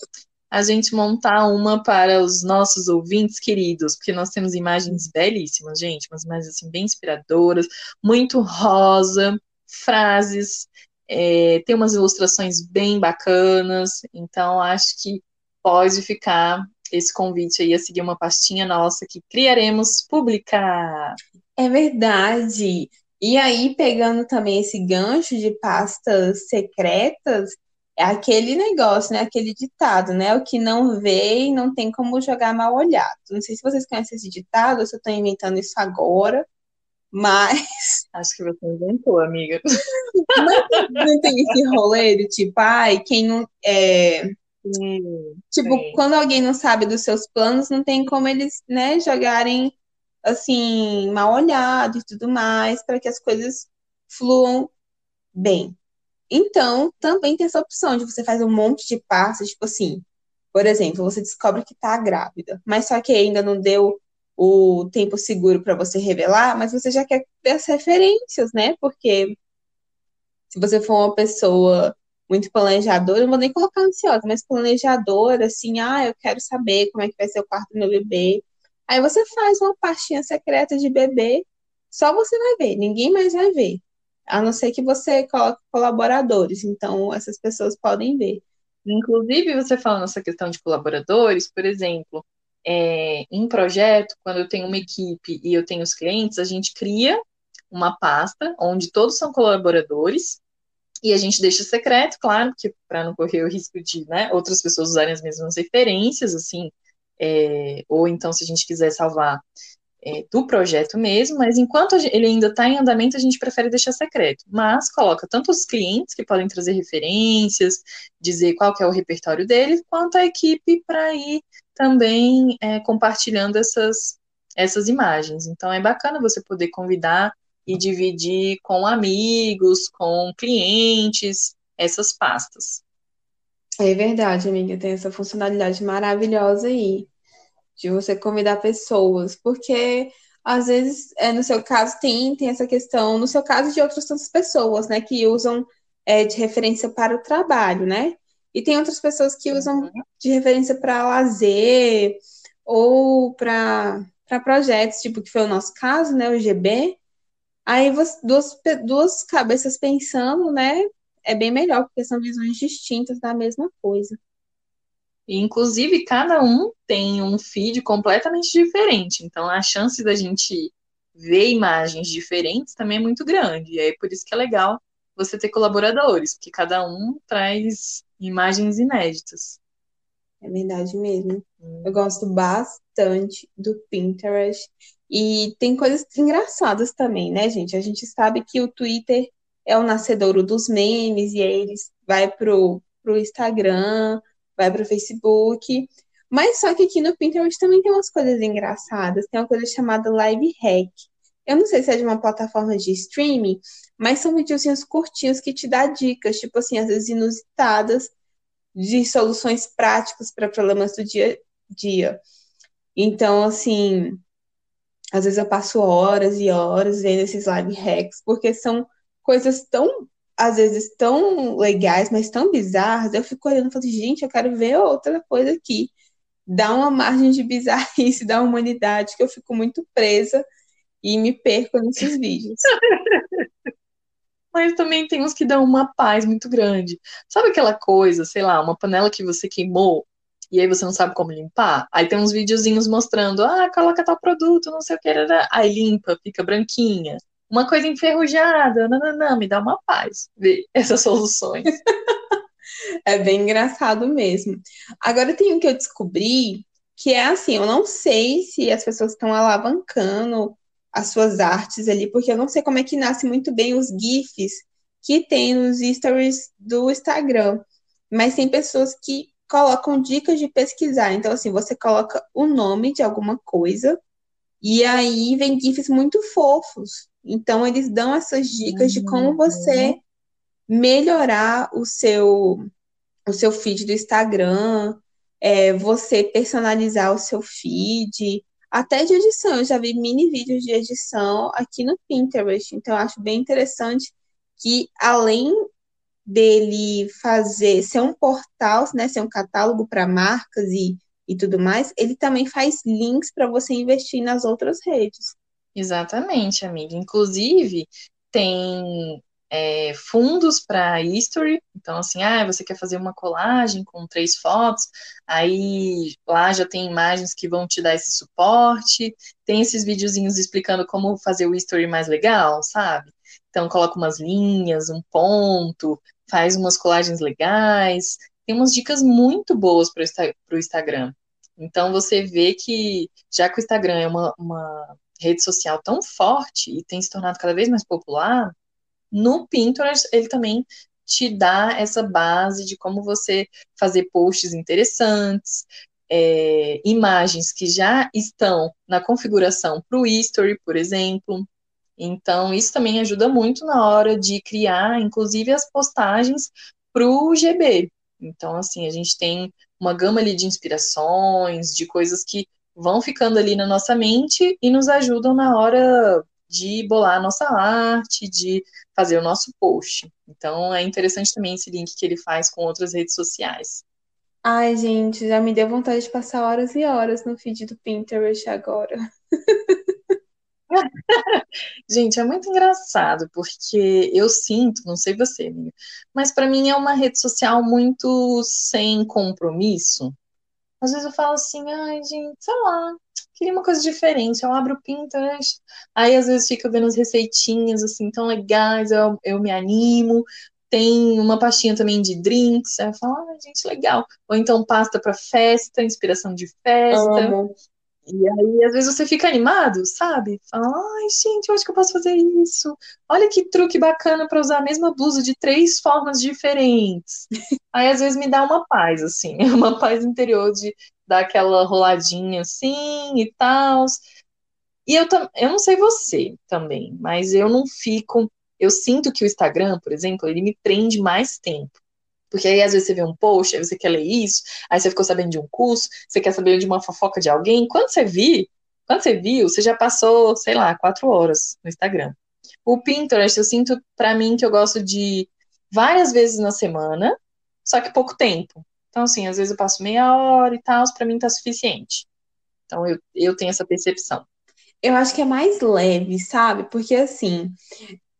A gente montar uma para os nossos ouvintes queridos, porque nós temos imagens belíssimas, gente, umas imagens assim bem inspiradoras, muito rosa, frases, é, tem umas ilustrações bem bacanas, então acho que pode ficar esse convite aí a seguir uma pastinha nossa que criaremos publicar. É verdade. E aí, pegando também esse gancho de pastas secretas, é aquele negócio, né? Aquele ditado, né? O que não vê não tem como jogar mal olhado. Não sei se vocês conhecem esse ditado, se eu estou inventando isso agora, mas. Acho que você inventou, amiga. Mas não tem esse rolê de tipo, ai, quem não. É... tipo, sim. quando alguém não sabe dos seus planos, não tem como eles, né, jogarem assim, mal olhado e tudo mais, para que as coisas fluam bem. Então, também tem essa opção de você fazer um monte de passos, tipo assim, por exemplo, você descobre que está grávida, mas só que ainda não deu o tempo seguro para você revelar, mas você já quer ver as referências, né? Porque se você for uma pessoa muito planejadora, não vou nem colocar ansiosa, mas planejadora, assim, ah, eu quero saber como é que vai ser o quarto do meu bebê, Aí você faz uma pastinha secreta de bebê, só você vai ver, ninguém mais vai ver. A não ser que você coloque colaboradores, então essas pessoas podem ver. Inclusive, você falando essa questão de colaboradores, por exemplo, é, em projeto, quando eu tenho uma equipe e eu tenho os clientes, a gente cria uma pasta onde todos são colaboradores e a gente deixa secreto, claro, para não correr o risco de né, outras pessoas usarem as mesmas referências, assim, é, ou então se a gente quiser salvar é, do projeto mesmo, mas enquanto ele ainda está em andamento, a gente prefere deixar secreto. Mas coloca tanto os clientes que podem trazer referências, dizer qual que é o repertório deles, quanto a equipe para ir também é, compartilhando essas, essas imagens. Então é bacana você poder convidar e dividir com amigos, com clientes, essas pastas. É verdade, amiga, tem essa funcionalidade maravilhosa aí de você convidar pessoas, porque às vezes, é, no seu caso, tem, tem essa questão, no seu caso, de outras tantas pessoas, né, que usam é, de referência para o trabalho, né? E tem outras pessoas que usam uhum. de referência para lazer ou para projetos, tipo que foi o nosso caso, né, o GB. Aí duas, duas cabeças pensando, né, é bem melhor, porque são visões distintas da mesma coisa. Inclusive, cada um tem um feed completamente diferente. Então, a chance da gente ver imagens diferentes também é muito grande. E aí, por isso que é legal você ter colaboradores, porque cada um traz imagens inéditas. É verdade mesmo. Hum. Eu gosto bastante do Pinterest. E tem coisas engraçadas também, né, gente? A gente sabe que o Twitter é o nascedouro dos memes, e aí eles vai pro, pro Instagram, vai pro Facebook. Mas só que aqui no Pinterest também tem umas coisas engraçadas. Tem uma coisa chamada Live Hack. Eu não sei se é de uma plataforma de streaming, mas são videozinhos curtinhos que te dá dicas, tipo assim, às vezes inusitadas, de soluções práticas para problemas do dia a dia. Então, assim, às vezes eu passo horas e horas vendo esses live hacks, porque são coisas tão, às vezes, tão legais, mas tão bizarras. Eu fico olhando e falo, gente, eu quero ver outra coisa aqui. Dá uma margem de bizarrice da humanidade que eu fico muito presa e me perco nesses vídeos. Mas também tem uns que dão uma paz muito grande. Sabe aquela coisa, sei lá, uma panela que você queimou e aí você não sabe como limpar? Aí tem uns videozinhos mostrando, ah, coloca tal produto, não sei o que, aí limpa, fica branquinha. Uma coisa enferrujada, não, me dá uma paz ver essas soluções. é bem engraçado mesmo. Agora tem um que eu descobri que é assim, eu não sei se as pessoas estão alavancando as suas artes ali, porque eu não sei como é que nasce muito bem os GIFs que tem nos stories do Instagram. Mas tem pessoas que colocam dicas de pesquisar. Então, assim, você coloca o nome de alguma coisa e aí vem GIFs muito fofos. Então, eles dão essas dicas de como uhum. você melhorar o seu, o seu feed do Instagram, é, você personalizar o seu feed, até de edição. Eu já vi mini vídeos de edição aqui no Pinterest, então acho bem interessante que além dele fazer ser um portal, né, ser um catálogo para marcas e, e tudo mais, ele também faz links para você investir nas outras redes. Exatamente, amiga. Inclusive, tem é, fundos para history. Então, assim, ah, você quer fazer uma colagem com três fotos, aí lá já tem imagens que vão te dar esse suporte. Tem esses videozinhos explicando como fazer o history mais legal, sabe? Então, coloca umas linhas, um ponto, faz umas colagens legais. Tem umas dicas muito boas para o Instagram. Então, você vê que, já que o Instagram é uma, uma rede social tão forte e tem se tornado cada vez mais popular, no Pinterest, ele também te dá essa base de como você fazer posts interessantes, é, imagens que já estão na configuração para o History, por exemplo. Então, isso também ajuda muito na hora de criar, inclusive, as postagens para o GB. Então, assim, a gente tem uma gama ali de inspirações, de coisas que vão ficando ali na nossa mente e nos ajudam na hora de bolar a nossa arte, de fazer o nosso post. Então é interessante também esse link que ele faz com outras redes sociais. Ai, gente, já me deu vontade de passar horas e horas no feed do Pinterest agora. Gente, é muito engraçado, porque eu sinto, não sei você, amiga, mas para mim é uma rede social muito sem compromisso. Às vezes eu falo assim, ai, gente, sei lá, queria uma coisa diferente. Eu abro o Pinterest, aí às vezes fica vendo as receitinhas assim tão legais, eu, eu me animo. Tem uma pastinha também de drinks, aí eu falo, ah, gente, legal. Ou então pasta para festa, inspiração de festa. Amo. E aí, às vezes, você fica animado, sabe? Fala, ai, gente, eu acho que eu posso fazer isso. Olha que truque bacana para usar a mesma blusa de três formas diferentes. aí, às vezes, me dá uma paz, assim, uma paz interior de dar aquela roladinha assim e tal. E eu, eu não sei você também, mas eu não fico. Eu sinto que o Instagram, por exemplo, ele me prende mais tempo. Porque aí às vezes você vê um post, aí você quer ler isso, aí você ficou sabendo de um curso, você quer saber de uma fofoca de alguém. Quando você viu, quando você viu, você já passou, sei lá, quatro horas no Instagram. O Pinterest, eu sinto para mim que eu gosto de várias vezes na semana, só que pouco tempo. Então, assim, às vezes eu passo meia hora e tal, para mim tá suficiente. Então, eu, eu tenho essa percepção. Eu acho que é mais leve, sabe? Porque, assim,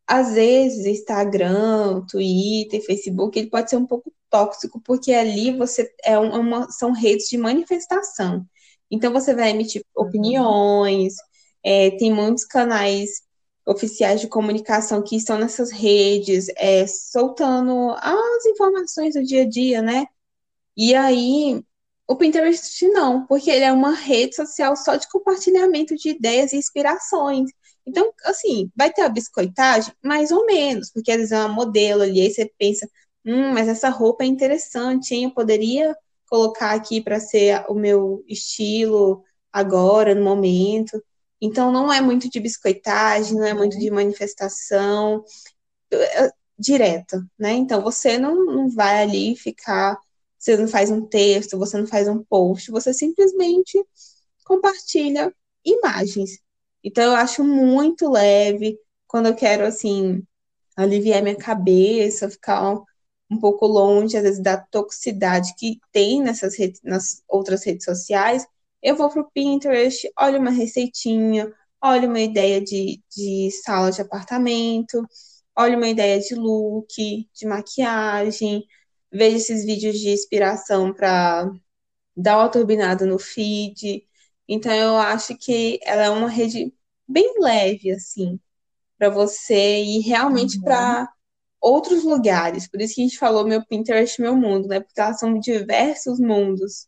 às vezes, Instagram, Twitter, Facebook, ele pode ser um pouco tóxico, porque ali você é uma, são redes de manifestação. Então você vai emitir uhum. opiniões, é, tem muitos canais oficiais de comunicação que estão nessas redes, é, soltando as informações do dia a dia, né? E aí, o Pinterest não, porque ele é uma rede social só de compartilhamento de ideias e inspirações. Então, assim, vai ter a biscoitagem? Mais ou menos, porque às vezes é uma modelo ali, aí você pensa, hum, mas essa roupa é interessante, hein? Eu poderia colocar aqui para ser o meu estilo agora, no momento. Então, não é muito de biscoitagem, não é muito de manifestação direta, né? Então, você não, não vai ali ficar, você não faz um texto, você não faz um post, você simplesmente compartilha imagens. Então, eu acho muito leve quando eu quero, assim, aliviar minha cabeça, ficar um, pouco longe, às vezes, da toxicidade que tem nessas redes, nas outras redes sociais. Eu vou pro Pinterest, olho uma receitinha, olho uma ideia de, de sala de apartamento, olho uma ideia de look, de maquiagem, vejo esses vídeos de inspiração para dar uma turbinada no feed. Então eu acho que ela é uma rede bem leve, assim, para você ir realmente uhum. para outros lugares. Por isso que a gente falou meu Pinterest, meu mundo, né? Porque elas são diversos mundos.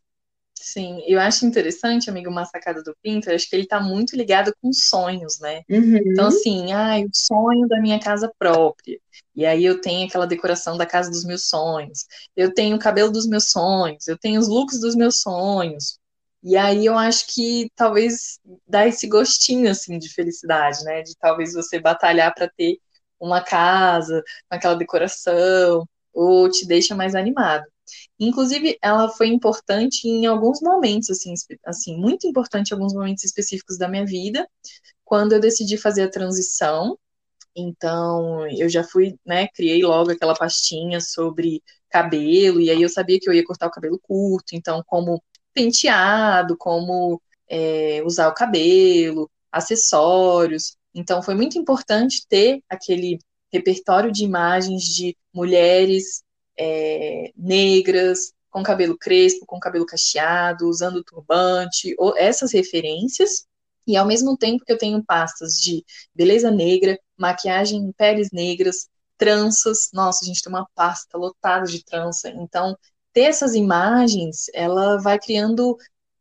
Sim, eu acho interessante, amigo, uma sacada do Pinterest, que ele está muito ligado com sonhos, né? Uhum. Então, assim, ah, o sonho da minha casa própria. E aí eu tenho aquela decoração da casa dos meus sonhos. Eu tenho o cabelo dos meus sonhos. Eu tenho os looks dos meus sonhos. E aí eu acho que talvez dá esse gostinho assim de felicidade, né? De talvez você batalhar para ter uma casa com aquela decoração ou te deixa mais animado. Inclusive, ela foi importante em alguns momentos, assim, assim, muito importante em alguns momentos específicos da minha vida, quando eu decidi fazer a transição. Então, eu já fui, né, criei logo aquela pastinha sobre cabelo, e aí eu sabia que eu ia cortar o cabelo curto, então, como penteado, como é, usar o cabelo, acessórios. Então, foi muito importante ter aquele repertório de imagens de mulheres é, negras, com cabelo crespo, com cabelo cacheado, usando turbante, ou essas referências. E ao mesmo tempo que eu tenho pastas de beleza negra, maquiagem em peles negras, tranças, nossa, a gente tem uma pasta lotada de trança. Então, ter essas imagens, ela vai criando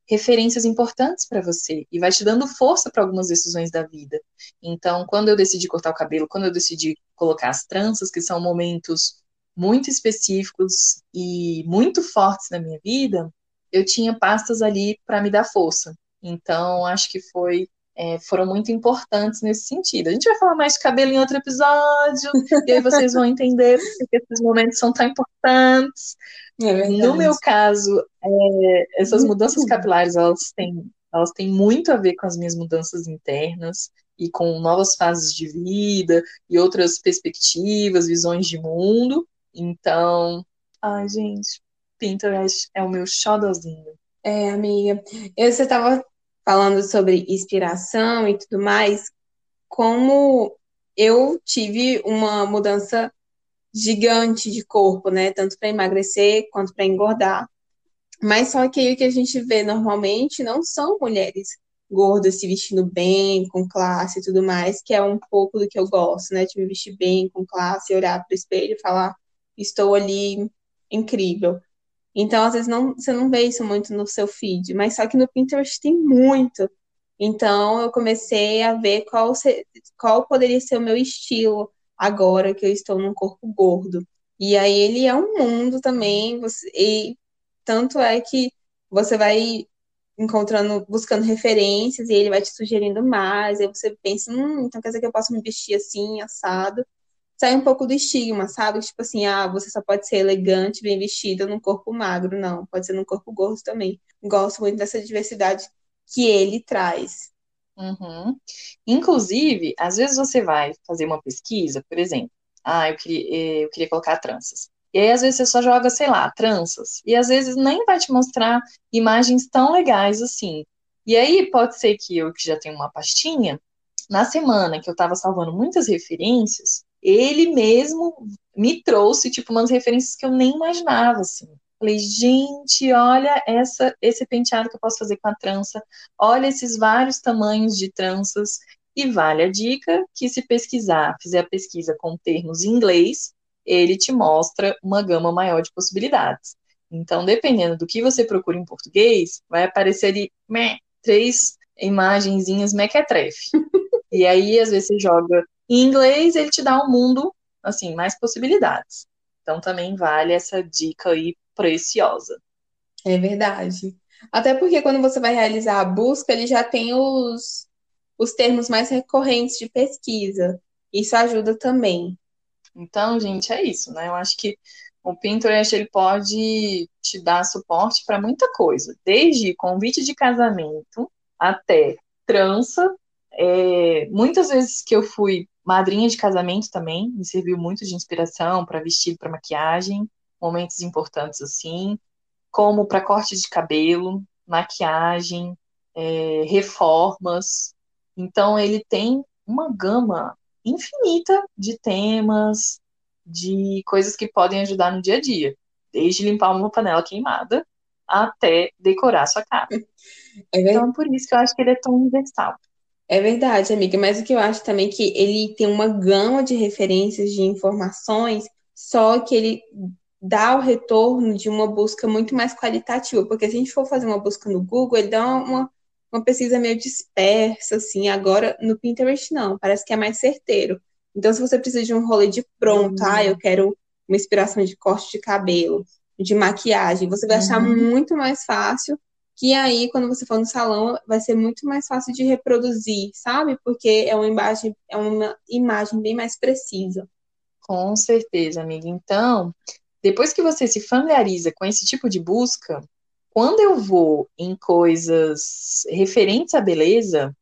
referências importantes para você e vai te dando força para algumas decisões da vida. Então, quando eu decidi cortar o cabelo, quando eu decidi colocar as tranças, que são momentos muito específicos e muito fortes na minha vida, eu tinha pastas ali para me dar força. Então, acho que foi é, foram muito importantes nesse sentido. A gente vai falar mais de cabelo em outro episódio, e aí vocês vão entender porque esses momentos são tão importantes. É no meu caso, é, essas mudanças capilares, elas têm, elas têm muito a ver com as minhas mudanças internas e com novas fases de vida e outras perspectivas, visões de mundo. Então, ai, gente, Pinterest é o meu xodozinho. É, amiga. Eu, você estava falando sobre inspiração e tudo mais, como eu tive uma mudança gigante de corpo, né? Tanto para emagrecer quanto para engordar. Mas só que o que a gente vê normalmente não são mulheres gordas se vestindo bem, com classe e tudo mais, que é um pouco do que eu gosto, né? De me vestir bem, com classe, olhar para o espelho e falar, estou ali incrível. Então, às vezes, não, você não vê isso muito no seu feed, mas só que no Pinterest tem muito. Então, eu comecei a ver qual, se, qual poderia ser o meu estilo agora que eu estou num corpo gordo. E aí, ele é um mundo também, você, e tanto é que você vai encontrando, buscando referências, e ele vai te sugerindo mais, aí você pensa, hum, então quer dizer que eu posso me vestir assim, assado sai um pouco do estigma, sabe? Tipo assim, ah, você só pode ser elegante, bem vestida num corpo magro. Não, pode ser num corpo gordo também. Gosto muito dessa diversidade que ele traz. Uhum. Inclusive, às vezes você vai fazer uma pesquisa, por exemplo, ah, eu queria, eh, eu queria colocar tranças. E aí, às vezes, você só joga, sei lá, tranças. E às vezes nem vai te mostrar imagens tão legais assim. E aí, pode ser que eu, que já tenho uma pastinha, na semana que eu estava salvando muitas referências, ele mesmo me trouxe, tipo, umas referências que eu nem imaginava, assim. Falei, gente, olha essa, esse penteado que eu posso fazer com a trança, olha esses vários tamanhos de tranças, e vale a dica que se pesquisar, fizer a pesquisa com termos em inglês, ele te mostra uma gama maior de possibilidades. Então, dependendo do que você procura em português, vai aparecer ali meh, três imagenzinhas mequetrefe. e aí, às vezes, você joga em inglês, ele te dá um mundo, assim, mais possibilidades. Então, também vale essa dica aí preciosa. É verdade. Até porque quando você vai realizar a busca, ele já tem os, os termos mais recorrentes de pesquisa. Isso ajuda também. Então, gente, é isso, né? Eu acho que o Pinterest ele pode te dar suporte para muita coisa, desde convite de casamento até trança. É, muitas vezes que eu fui madrinha de casamento também, me serviu muito de inspiração para vestido, para maquiagem, momentos importantes assim, como para corte de cabelo, maquiagem, é, reformas. Então ele tem uma gama infinita de temas, de coisas que podem ajudar no dia a dia, desde limpar uma panela queimada até decorar sua casa. É então, por isso que eu acho que ele é tão universal. É verdade, amiga, mas o que eu acho também é que ele tem uma gama de referências, de informações, só que ele dá o retorno de uma busca muito mais qualitativa, porque se a gente for fazer uma busca no Google, ele dá uma, uma pesquisa meio dispersa, assim, agora no Pinterest não, parece que é mais certeiro. Então, se você precisa de um rolê de pronto, uhum. ah, eu quero uma inspiração de corte de cabelo, de maquiagem, você vai achar uhum. muito mais fácil que aí, quando você for no salão, vai ser muito mais fácil de reproduzir, sabe? Porque é uma imagem, é uma imagem bem mais precisa. Com certeza, amiga. Então, depois que você se familiariza com esse tipo de busca, quando eu vou em coisas referentes à beleza,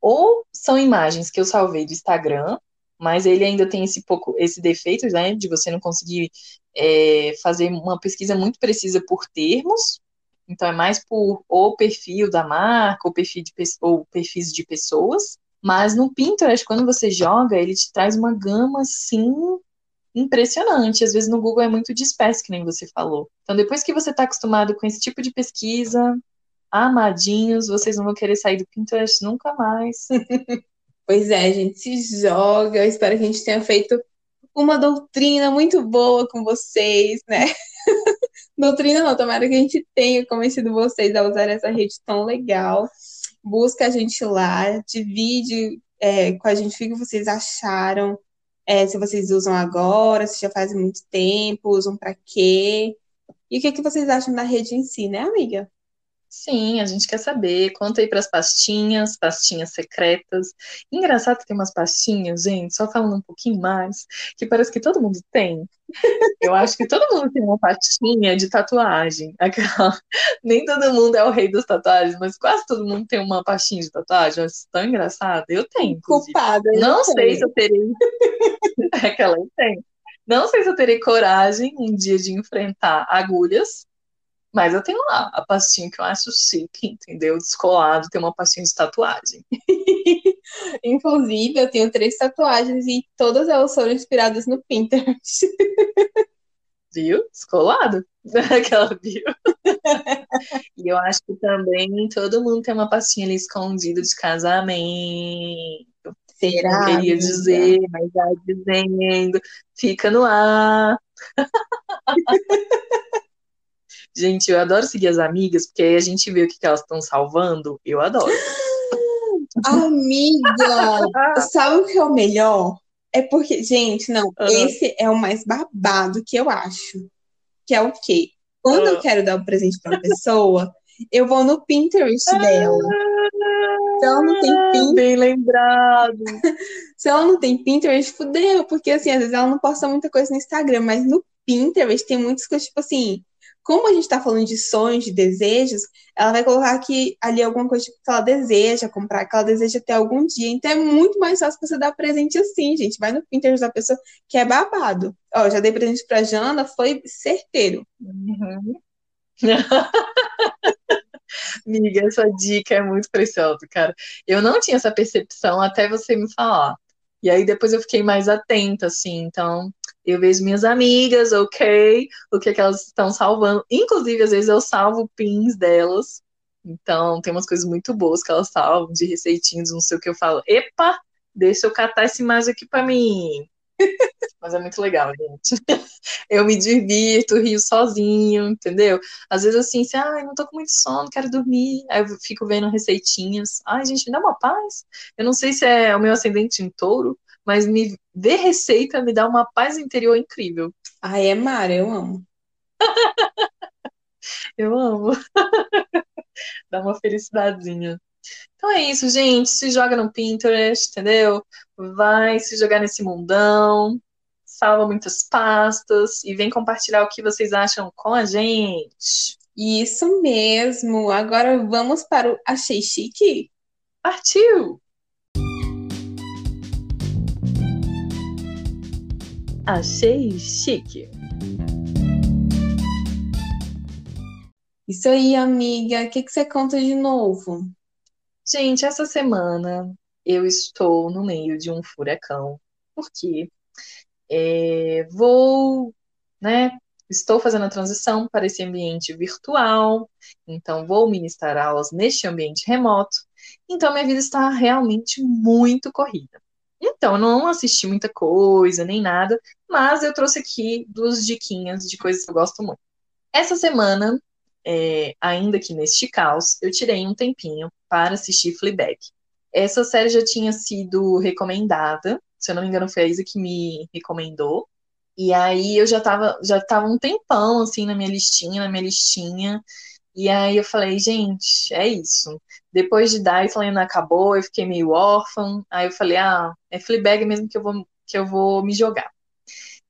ou são imagens que eu salvei do Instagram, mas ele ainda tem esse pouco esse defeito, né, de você não conseguir é, fazer uma pesquisa muito precisa por termos, então é mais por o perfil da marca, ou perfil de ou perfis de pessoas. Mas no Pinterest, quando você joga, ele te traz uma gama assim impressionante. Às vezes no Google é muito disperso, que nem você falou. Então depois que você está acostumado com esse tipo de pesquisa, amadinhos, vocês não vão querer sair do Pinterest nunca mais. pois é, gente se joga. Eu espero que a gente tenha feito uma doutrina muito boa com vocês, né? doutrina não, tomara que a gente tenha convencido vocês a usar essa rede tão legal. Busca a gente lá, divide é, com a gente o que vocês acharam, é, se vocês usam agora, se já faz muito tempo, usam para quê. E o que, que vocês acham da rede em si, né, amiga? Sim, a gente quer saber. Conta aí para as pastinhas, pastinhas secretas. Engraçado que tem umas pastinhas, gente, só falando um pouquinho mais, que parece que todo mundo tem. Eu acho que todo mundo tem uma pastinha de tatuagem. Aquela... Nem todo mundo é o rei das tatuagens, mas quase todo mundo tem uma pastinha de tatuagem. Eu acho tão engraçado. Eu tenho. Culpada. Não sei tenho. se eu terei. Aquela eu tenho. Não sei se eu terei coragem um dia de enfrentar agulhas mas eu tenho lá a pastinha que eu acho chique, entendeu? Descolado, tem uma pastinha de tatuagem. Inclusive, eu tenho três tatuagens e todas elas foram inspiradas no Pinterest. Viu? Descolado. Aquela viu. e eu acho que também todo mundo tem uma pastinha ali escondida de casamento. Será? Não queria dizer, mas já dizendo. Fica no ar. Gente, eu adoro seguir as amigas, porque aí a gente vê o que, que elas estão salvando. Eu adoro. Amiga, sabe o que é o melhor? É porque, gente, não, uhum. esse é o mais babado que eu acho. Que é o quê? Quando uhum. eu quero dar um presente pra uma pessoa, eu vou no Pinterest dela. Se ela não tem Pinterest. Bem lembrado. Se ela não tem Pinterest, fudeu, porque assim, às vezes ela não posta muita coisa no Instagram, mas no Pinterest tem muitas coisas, tipo assim, como a gente está falando de sonhos, de desejos, ela vai colocar aqui ali alguma coisa que ela deseja comprar, que ela deseja ter algum dia. Então é muito mais fácil você dar presente assim, gente. Vai no Pinterest da pessoa que é babado. Ó, já dei presente pra Jana, foi certeiro. Uhum. Amiga, essa dica é muito preciosa, cara. Eu não tinha essa percepção até você me falar. E aí depois eu fiquei mais atenta, assim, então eu vejo minhas amigas, ok, o que, é que elas estão salvando. Inclusive, às vezes eu salvo pins delas. Então, tem umas coisas muito boas que elas salvam, de receitinhas, não sei o que eu falo. Epa, deixa eu catar esse mais aqui para mim. Mas é muito legal, gente. Eu me divirto, rio sozinho, entendeu? Às vezes assim, assim, ai, não tô com muito sono, quero dormir. Aí eu fico vendo receitinhas. Ai, gente, me dá uma paz. Eu não sei se é o meu ascendente em touro, mas me ver receita me dá uma paz interior incrível. Ai, é Mara, eu amo. eu amo. dá uma felicidadezinha. Então é isso, gente. Se joga no Pinterest, entendeu? Vai se jogar nesse mundão, salva muitas pastas e vem compartilhar o que vocês acham com a gente. Isso mesmo. Agora vamos para o Achei Chique? Partiu! Achei chique. Isso aí, amiga. O que, que você conta de novo? Gente, essa semana eu estou no meio de um furacão, porque é, vou, né? Estou fazendo a transição para esse ambiente virtual, então vou ministrar aulas neste ambiente remoto. Então minha vida está realmente muito corrida. Então, eu não assisti muita coisa, nem nada, mas eu trouxe aqui duas diquinhas de coisas que eu gosto muito. Essa semana, é, ainda que neste caos, eu tirei um tempinho para assistir Fleabag. Essa série já tinha sido recomendada, se eu não me engano foi a Isa que me recomendou, e aí eu já tava, já tava um tempão, assim, na minha listinha, na minha listinha, e aí eu falei, gente, é isso. Depois de Dyson acabou, eu fiquei meio órfã, aí eu falei, ah, é Fleabag mesmo que eu vou, que eu vou me jogar.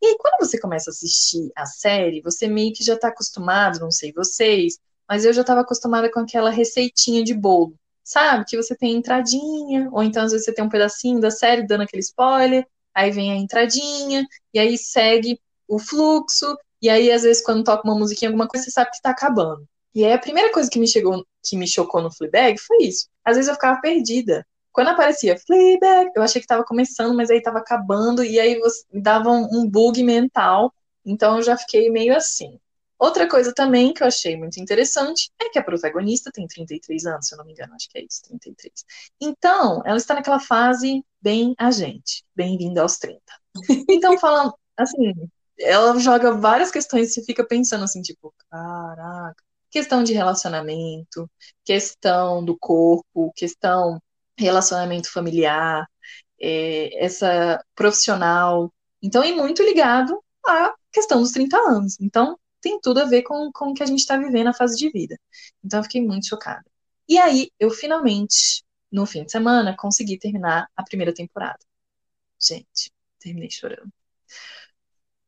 E aí, quando você começa a assistir a série, você meio que já tá acostumado, não sei vocês, mas eu já estava acostumada com aquela receitinha de bolo sabe? Que você tem entradinha, ou então às vezes você tem um pedacinho da série dando aquele spoiler, aí vem a entradinha, e aí segue o fluxo, e aí às vezes quando toca uma musiquinha, alguma coisa, você sabe que tá acabando. E aí a primeira coisa que me chegou, que me chocou no Fleabag foi isso. Às vezes eu ficava perdida. Quando aparecia Fleabag, eu achei que tava começando, mas aí tava acabando, e aí você, dava um, um bug mental, então eu já fiquei meio assim. Outra coisa também que eu achei muito interessante é que a protagonista tem 33 anos, se eu não me engano, acho que é isso, 33. Então, ela está naquela fase bem a gente, bem-vinda aos 30. Então, falando, assim, ela joga várias questões e você fica pensando assim, tipo, caraca, questão de relacionamento, questão do corpo, questão relacionamento familiar, é, essa profissional. Então, e muito ligado à questão dos 30 anos. Então, tem tudo a ver com, com o que a gente está vivendo na fase de vida. Então eu fiquei muito chocada. E aí, eu finalmente, no fim de semana, consegui terminar a primeira temporada. Gente, terminei chorando.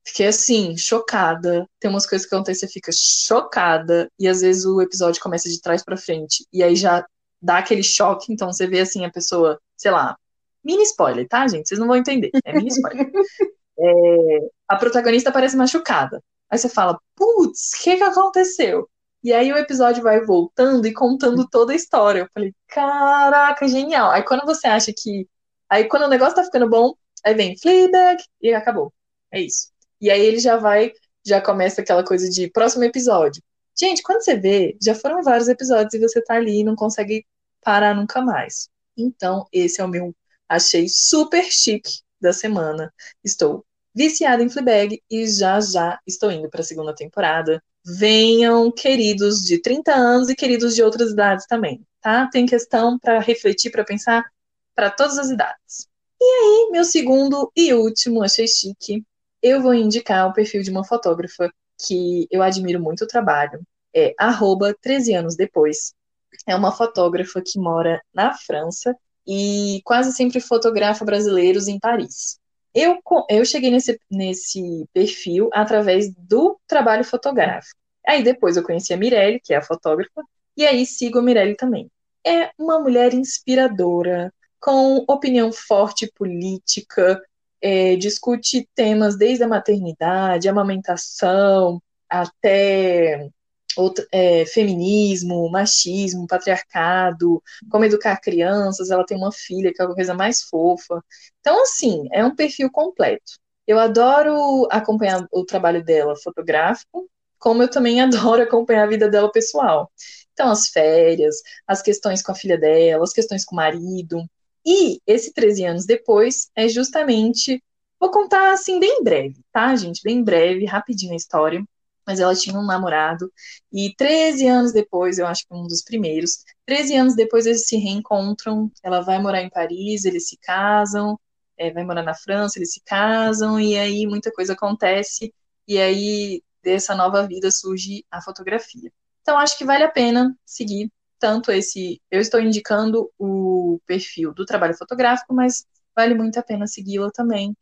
Fiquei assim, chocada. Tem umas coisas que acontecem, você fica chocada, e às vezes o episódio começa de trás para frente, e aí já dá aquele choque, então você vê assim a pessoa, sei lá, mini spoiler, tá, gente? Vocês não vão entender, é mini spoiler. É, a protagonista parece machucada. Aí você fala, putz, o que, que aconteceu? E aí o episódio vai voltando e contando toda a história. Eu falei, caraca, genial. Aí quando você acha que. Aí quando o negócio tá ficando bom, aí vem Fleabag e acabou. É isso. E aí ele já vai, já começa aquela coisa de próximo episódio. Gente, quando você vê, já foram vários episódios e você tá ali e não consegue parar nunca mais. Então, esse é o meu achei super chique da semana. Estou viciada em Fleabag e já já estou indo para a segunda temporada. Venham, queridos de 30 anos e queridos de outras idades também, tá? Tem questão para refletir, para pensar para todas as idades. E aí, meu segundo e último, achei chique, eu vou indicar o perfil de uma fotógrafa que eu admiro muito o trabalho. É arroba 13 anos depois. É uma fotógrafa que mora na França e quase sempre fotografa brasileiros em Paris. Eu, eu cheguei nesse, nesse perfil através do trabalho fotográfico. Aí depois eu conheci a Mirelle, que é a fotógrafa, e aí sigo a Mirelle também. É uma mulher inspiradora, com opinião forte política, é, discute temas desde a maternidade, amamentação, até é, feminismo, machismo, patriarcado, como educar crianças. Ela tem uma filha que é a coisa mais fofa. Então, assim, é um perfil completo. Eu adoro acompanhar o trabalho dela fotográfico, como eu também adoro acompanhar a vida dela pessoal. Então, as férias, as questões com a filha dela, as questões com o marido. E esse 13 anos depois é justamente. Vou contar assim bem breve, tá, gente? Bem breve, rapidinho a história mas ela tinha um namorado, e 13 anos depois, eu acho que um dos primeiros, 13 anos depois eles se reencontram, ela vai morar em Paris, eles se casam, é, vai morar na França, eles se casam, e aí muita coisa acontece, e aí dessa nova vida surge a fotografia. Então acho que vale a pena seguir tanto esse, eu estou indicando o perfil do trabalho fotográfico, mas vale muito a pena segui-la também.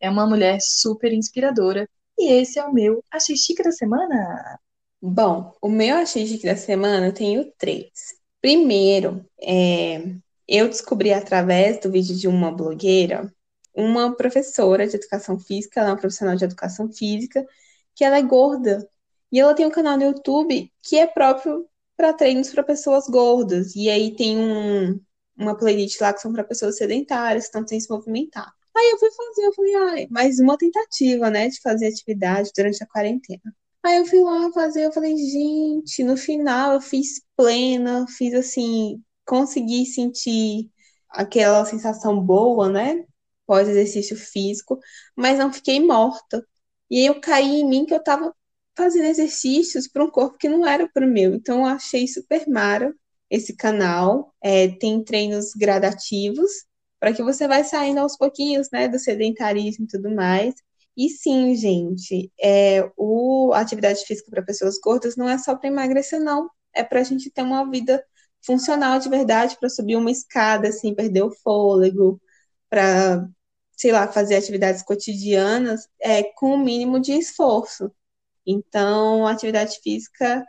É uma mulher super inspiradora e esse é o meu Achei Chique da Semana. Bom, o meu Achei Chique da Semana eu tenho três. Primeiro, é, eu descobri através do vídeo de uma blogueira, uma professora de educação física, ela é uma profissional de educação física, que ela é gorda. E ela tem um canal no YouTube que é próprio para treinos para pessoas gordas. E aí tem um, uma playlist lá que são para pessoas sedentárias, que não têm se movimentar. Aí eu fui fazer, eu falei, ai, mais uma tentativa, né, de fazer atividade durante a quarentena. Aí eu fui lá fazer, eu falei, gente, no final eu fiz plena, fiz assim, consegui sentir aquela sensação boa, né, pós exercício físico, mas não fiquei morta. E aí eu caí em mim que eu tava fazendo exercícios para um corpo que não era para o meu. Então eu achei super mara esse canal. É, tem treinos gradativos para que você vai saindo aos pouquinhos, né, do sedentarismo e tudo mais. E sim, gente, é, o, a atividade física para pessoas gordas não é só para emagrecer, não. É para a gente ter uma vida funcional de verdade, para subir uma escada sem perder o fôlego, para, sei lá, fazer atividades cotidianas é, com o mínimo de esforço. Então, atividade física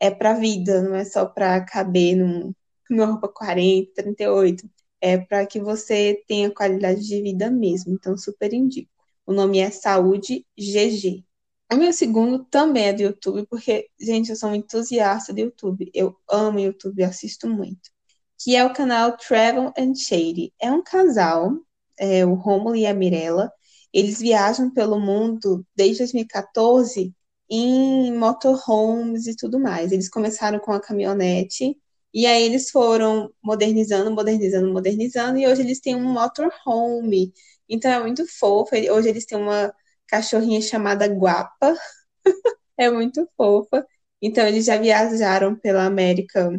é para a vida, não é só para caber num, numa roupa 40, 38 é para que você tenha qualidade de vida mesmo. Então, super indico. O nome é Saúde GG. O meu segundo também é do YouTube, porque, gente, eu sou um entusiasta do YouTube. Eu amo YouTube, assisto muito. Que é o canal Travel and Shady. É um casal, é, o Romulo e a Mirella. Eles viajam pelo mundo desde 2014 em motorhomes e tudo mais. Eles começaram com a caminhonete e aí eles foram modernizando, modernizando, modernizando, e hoje eles têm um motorhome. Então é muito fofo. Hoje eles têm uma cachorrinha chamada Guapa. é muito fofa. Então eles já viajaram pela América,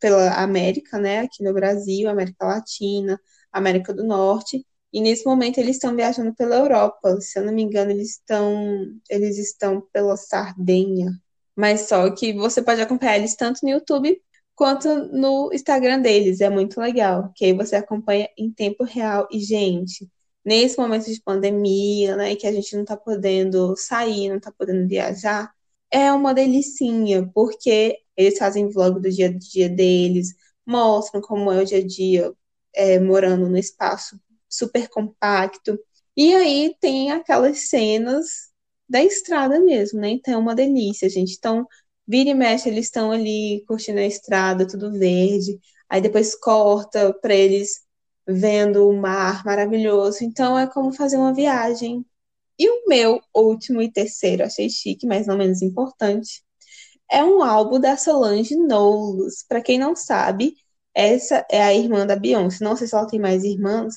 pela América, né, aqui no Brasil, América Latina, América do Norte. E nesse momento eles estão viajando pela Europa. Se eu não me engano, eles estão eles estão pela Sardenha. Mas só que você pode acompanhar eles tanto no YouTube quanto no Instagram deles. É muito legal, que aí você acompanha em tempo real. E, gente, nesse momento de pandemia, né, que a gente não tá podendo sair, não tá podendo viajar, é uma delicinha, porque eles fazem vlog do dia a dia deles, mostram como é o dia a dia é, morando no espaço super compacto. E aí tem aquelas cenas da estrada mesmo, né? Então é uma delícia, gente. Então, Vira e mexe, eles estão ali curtindo a estrada, tudo verde. Aí depois corta para eles vendo o mar maravilhoso. Então é como fazer uma viagem. E o meu último e terceiro, achei chique, mas não menos importante, é um álbum da Solange Knowles. Para quem não sabe, essa é a irmã da Beyoncé. Não sei se ela tem mais irmãs,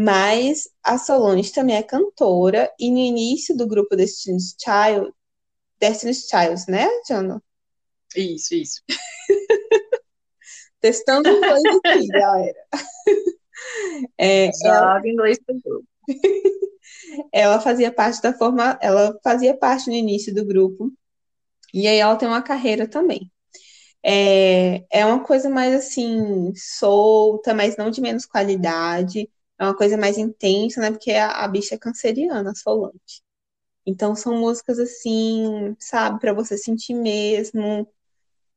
mas a Solange também é cantora e no início do grupo Destiny's Child, Destiny's Child, né, Jana? Isso, isso. Testando inglês aqui, galera. É, ela... inglês ela fazia parte da forma, ela fazia parte no início do grupo e aí ela tem uma carreira também. É, é uma coisa mais assim solta, mas não de menos qualidade. É uma coisa mais intensa, né? Porque a, a bicha é canceriana, a Solange. Então são músicas assim, sabe, para você sentir mesmo.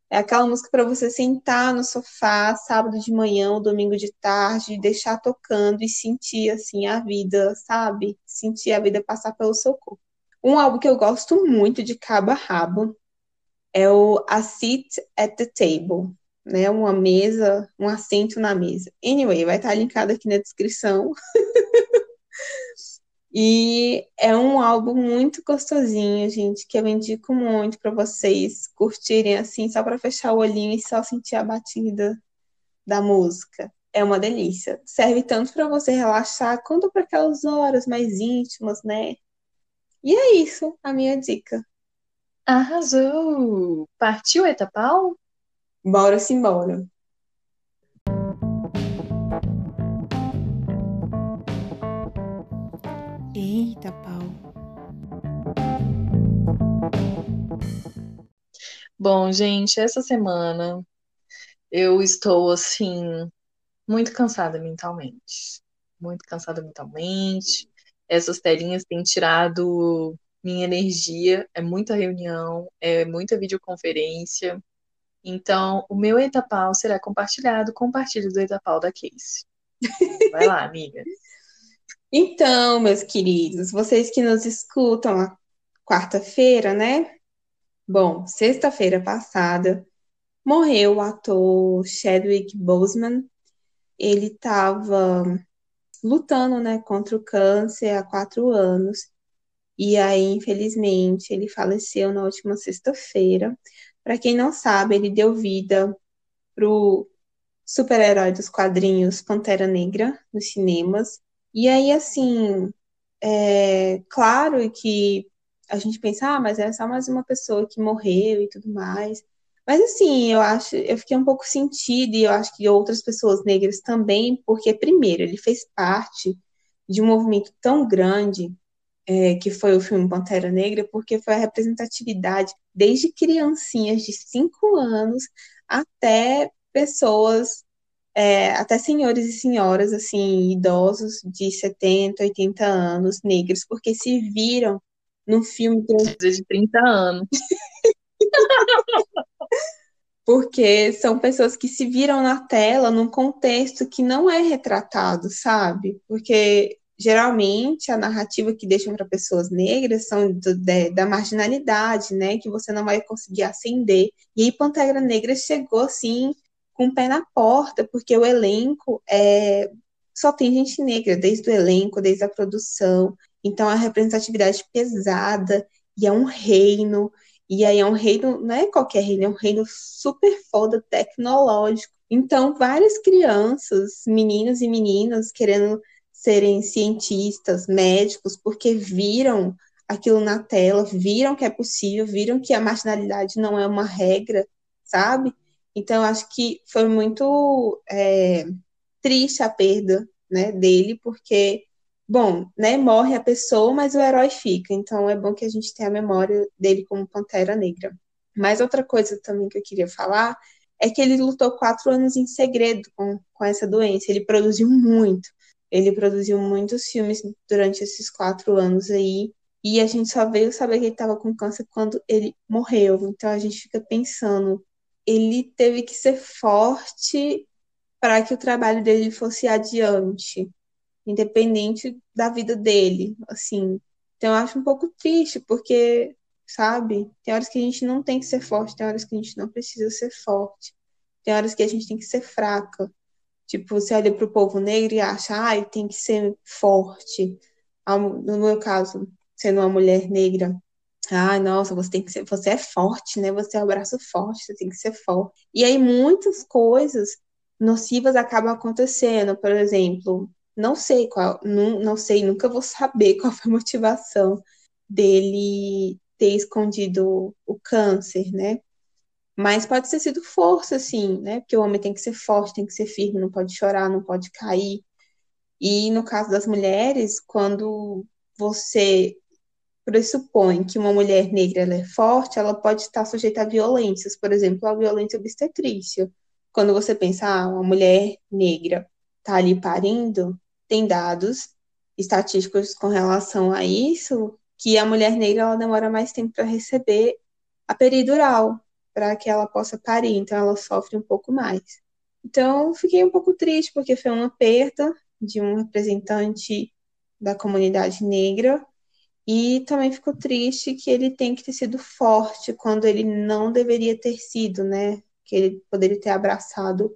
É aquela música para você sentar no sofá, sábado de manhã ou domingo de tarde, deixar tocando e sentir assim a vida, sabe? Sentir a vida passar pelo seu corpo. Um álbum que eu gosto muito de cabo a rabo é o A Seat at the Table, né? Uma mesa, um assento na mesa. Anyway, vai estar linkado aqui na descrição. e é um álbum muito gostosinho, gente, que eu indico muito para vocês curtirem assim, só para fechar o olhinho e só sentir a batida da música. É uma delícia. Serve tanto para você relaxar quanto para aquelas horas mais íntimas, né? E é isso, a minha dica. Arrasou! Partiu Etapau? Bora simbora. Eita, pau. Bom, gente, essa semana eu estou assim muito cansada mentalmente. Muito cansada mentalmente. Essas telinhas têm tirado minha energia, é muita reunião, é muita videoconferência. Então, o meu Etapau será compartilhado, compartilhe do Etapau da Case. Vai lá, amiga. Então, meus queridos, vocês que nos escutam a quarta-feira, né? Bom, sexta-feira passada morreu o ator Chadwick Boseman. Ele estava lutando, né, contra o câncer há quatro anos e aí, infelizmente, ele faleceu na última sexta-feira. Para quem não sabe, ele deu vida pro super-herói dos quadrinhos Pantera Negra nos cinemas. E aí, assim, é claro que a gente pensa, ah, mas é só mais uma pessoa que morreu e tudo mais. Mas assim, eu acho, eu fiquei um pouco sentida e eu acho que outras pessoas negras também, porque primeiro, ele fez parte de um movimento tão grande é, que foi o filme Pantera Negra, porque foi a representatividade desde criancinhas de 5 anos até pessoas, é, até senhores e senhoras, assim, idosos de 70, 80 anos, negros, porque se viram no filme de 30 anos. porque são pessoas que se viram na tela num contexto que não é retratado, sabe? Porque geralmente a narrativa que deixam para pessoas negras são do, de, da marginalidade, né, que você não vai conseguir ascender. E aí Pantera Negra chegou assim com o pé na porta, porque o elenco é só tem gente negra, desde o elenco, desde a produção. Então a representatividade pesada e é um reino. E aí é um reino, não é qualquer reino, é um reino super foda tecnológico. Então, várias crianças, meninos e meninas, querendo serem cientistas, médicos, porque viram aquilo na tela, viram que é possível, viram que a marginalidade não é uma regra, sabe? Então, acho que foi muito é, triste a perda né, dele, porque, bom, né, morre a pessoa, mas o herói fica. Então, é bom que a gente tenha a memória dele como Pantera Negra. Mas outra coisa também que eu queria falar é que ele lutou quatro anos em segredo com, com essa doença. Ele produziu muito. Ele produziu muitos filmes durante esses quatro anos aí. E a gente só veio saber que ele estava com câncer quando ele morreu. Então a gente fica pensando, ele teve que ser forte para que o trabalho dele fosse adiante, independente da vida dele, assim. Então eu acho um pouco triste, porque, sabe, tem horas que a gente não tem que ser forte, tem horas que a gente não precisa ser forte, tem horas que a gente tem que ser fraca. Tipo, você olha para o povo negro e acha, ah, tem que ser forte. No meu caso, sendo uma mulher negra, ah, nossa, você tem que ser, você é forte, né? Você é o braço forte, você tem que ser forte. E aí muitas coisas nocivas acabam acontecendo. Por exemplo, não sei qual, não, não sei, nunca vou saber qual foi a motivação dele ter escondido o câncer, né? Mas pode ter sido força, assim, né? Porque o homem tem que ser forte, tem que ser firme, não pode chorar, não pode cair. E no caso das mulheres, quando você pressupõe que uma mulher negra é forte, ela pode estar sujeita a violências, por exemplo, a violência obstetrícia. Quando você pensa, ah, uma mulher negra está ali parindo, tem dados estatísticos com relação a isso, que a mulher negra ela demora mais tempo para receber a peridural, para que ela possa parir, então ela sofre um pouco mais. Então, fiquei um pouco triste, porque foi uma perda de um representante da comunidade negra, E também fico triste que ele tem que ter sido forte quando ele não deveria ter sido, né? Que ele poderia ter abraçado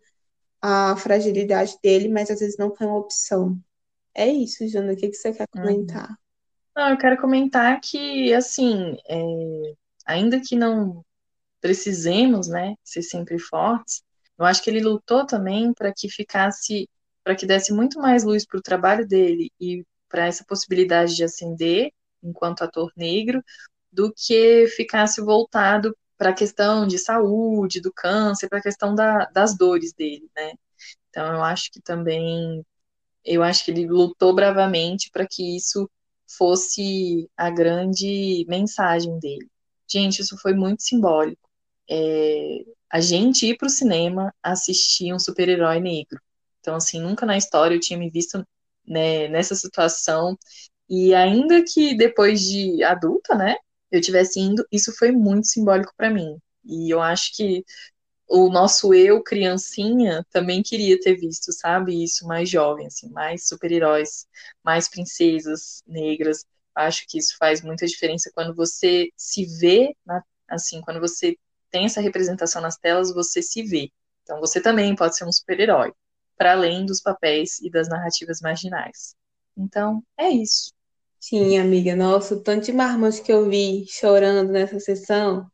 a fragilidade dele, mas às vezes não foi uma opção. É isso, Jana. O que, que você quer Uhum. comentar? Não, eu quero comentar que, assim, é, ainda que não precisemos, né, ser sempre fortes, eu acho que ele lutou também para que ficasse, para que desse muito mais luz para o trabalho dele e para essa possibilidade de ascender enquanto ator negro, do que ficasse voltado para a questão de saúde, do câncer, para a questão da, das dores dele, né? Então eu acho que também, eu acho que ele lutou bravamente para que isso fosse a grande mensagem dele. Gente, isso foi muito simbólico. É, a gente ir para o cinema assistir um super-herói negro. Então, assim, nunca na história eu tinha me visto né, nessa situação. E ainda que depois de adulta, né, eu tivesse indo, isso foi muito simbólico para mim. E eu acho que o nosso eu, criancinha, também queria ter visto, sabe, isso mais jovem, assim, mais super-heróis, mais princesas negras. Acho que isso faz muita diferença quando você se vê, na, assim, quando você tem essa representação nas telas, você se vê. Então você também pode ser um super-herói, para além dos papéis e das narrativas marginais. Então, é isso. Sim, amiga. Nossa, o tanto de marmanjo que eu vi chorando nessa sessão.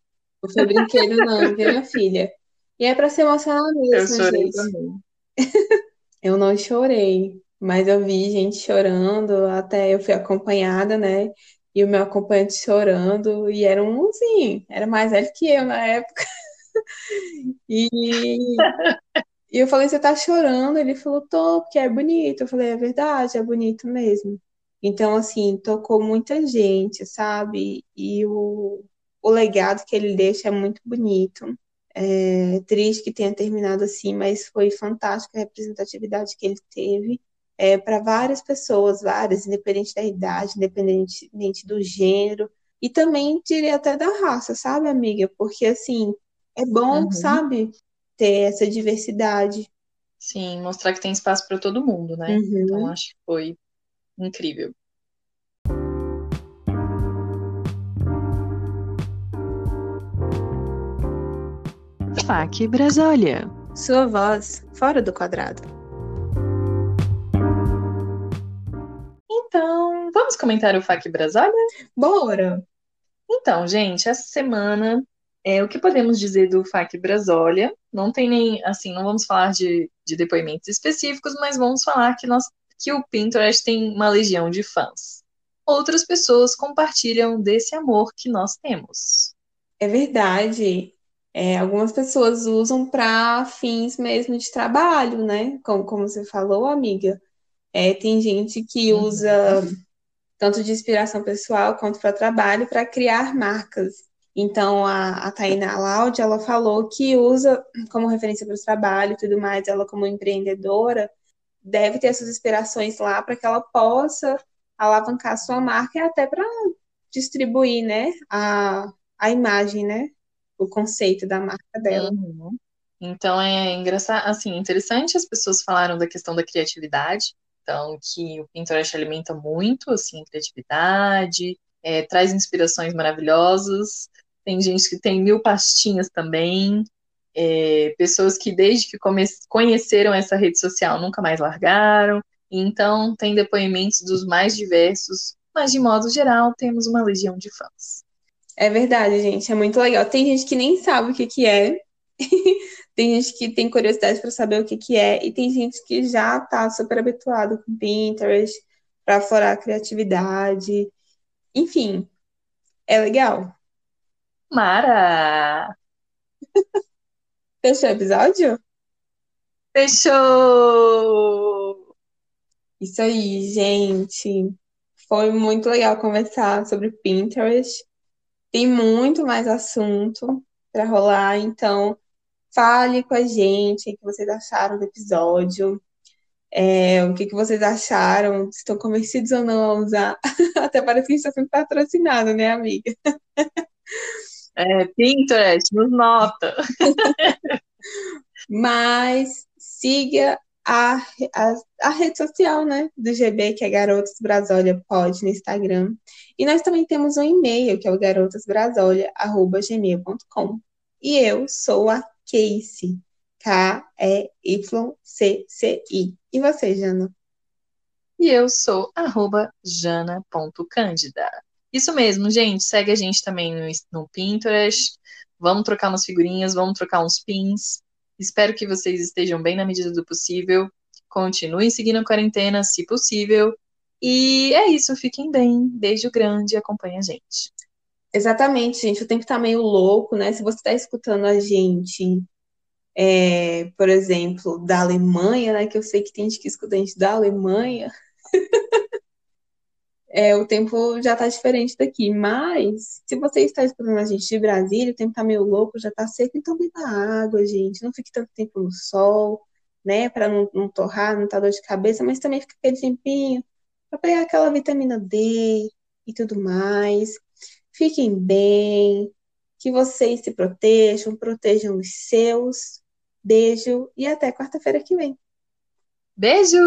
Não foi brinquedo, não, viu, minha filha? E é para se emocionar mesmo, Eu chorei gente. também. Eu não chorei, mas eu vi gente chorando, até eu fui acompanhada, né? E o meu acompanhante chorando, e era um mozinho, era mais velho que eu na época. E, e eu falei, você tá chorando? Ele falou, tô, porque é bonito. Eu falei, é verdade, é bonito mesmo. Então, assim, tocou muita gente, sabe? E o, o legado que ele deixa é muito bonito. É triste que tenha terminado assim, mas foi fantástico a representatividade que ele teve é, para várias pessoas, várias, independente da idade, independente do gênero, e também diria até da raça, sabe, amiga? Porque assim, é bom, Uhum. sabe, ter essa diversidade. Sim, mostrar que tem espaço para todo mundo, né? Uhum. Então acho que foi incrível. FAC Brasólia. Sua voz fora do quadrado. Então, vamos comentar o FAC Brasólia? Bora! Então, gente, essa semana, é, o que podemos dizer do FAC Brasólia? Não tem nem, assim, não vamos falar de, de depoimentos específicos, mas vamos falar que, nós, que o Pinterest tem uma legião de fãs. Outras pessoas compartilham desse amor que nós temos. É verdade. É, algumas pessoas usam para fins mesmo de trabalho, né? Como, como você falou, amiga. É, tem gente que Uhum. usa tanto de inspiração pessoal quanto para trabalho para criar marcas. Então, a, a Tainá Laude, ela falou que usa como referência para o trabalho e tudo mais, ela como empreendedora, deve ter essas inspirações lá para que ela possa alavancar a sua marca e até para distribuir, né, a, a imagem, né, o conceito da marca dela. Uhum. Então é engraçado, assim, interessante as pessoas falaram da questão da criatividade, então que o Pinterest alimenta muito, assim, a criatividade, é, traz inspirações maravilhosas, tem gente que tem mil pastinhas também, é, pessoas que desde que conheceram essa rede social nunca mais largaram, então tem depoimentos dos mais diversos, mas de modo geral temos uma legião de fãs. É verdade, gente, é muito legal. Tem gente que nem sabe o que, que é, tem gente que tem curiosidade para saber o que, que é, e tem gente que já está super habituado com Pinterest para aflorar a criatividade. Enfim, é legal. Mara! Fechou o episódio? Fechou! Isso aí, gente. Foi muito legal conversar sobre Pinterest. Tem muito mais assunto para rolar, então fale com a gente o que vocês acharam do episódio. É, o que, que vocês acharam? Se estão convencidos ou não a usar? Até parece que a gente está sendo patrocinado, né, amiga? É, Pinterest, nos nota. Mas siga a, a, a, rede social, né, do GB, que é Garotas Brasólia Pod no Instagram. E nós também temos um e-mail, que é o garotasbrasólia.gmail.com. E eu sou a Casey, K-E-Y-C-C-I. E você, Jana? E eu sou arroba jana.cândida. Isso mesmo, gente. Segue a gente também no, no Pinterest. Vamos trocar umas figurinhas, vamos trocar uns pins. Espero que vocês estejam bem na medida do possível. Continuem seguindo a quarentena, se possível. E é isso, fiquem bem. Beijo grande e acompanhe a gente. Exatamente, gente. O tempo tá meio louco, né? Se você está escutando a gente, é, por exemplo, da Alemanha, né? Que eu sei que tem gente que escuta a gente da Alemanha. é, o tempo já tá diferente daqui. Mas, se você está escutando a gente de Brasília, o tempo tá meio louco, já tá seco, então beba água, gente. Não fique tanto tempo no sol, né? Para não, não torrar, não tá dor de cabeça, mas também fica aquele tempinho para pegar aquela vitamina D e tudo mais. Fiquem bem, que vocês se protejam, protejam os seus. Beijo e até quarta-feira que vem. Beijo!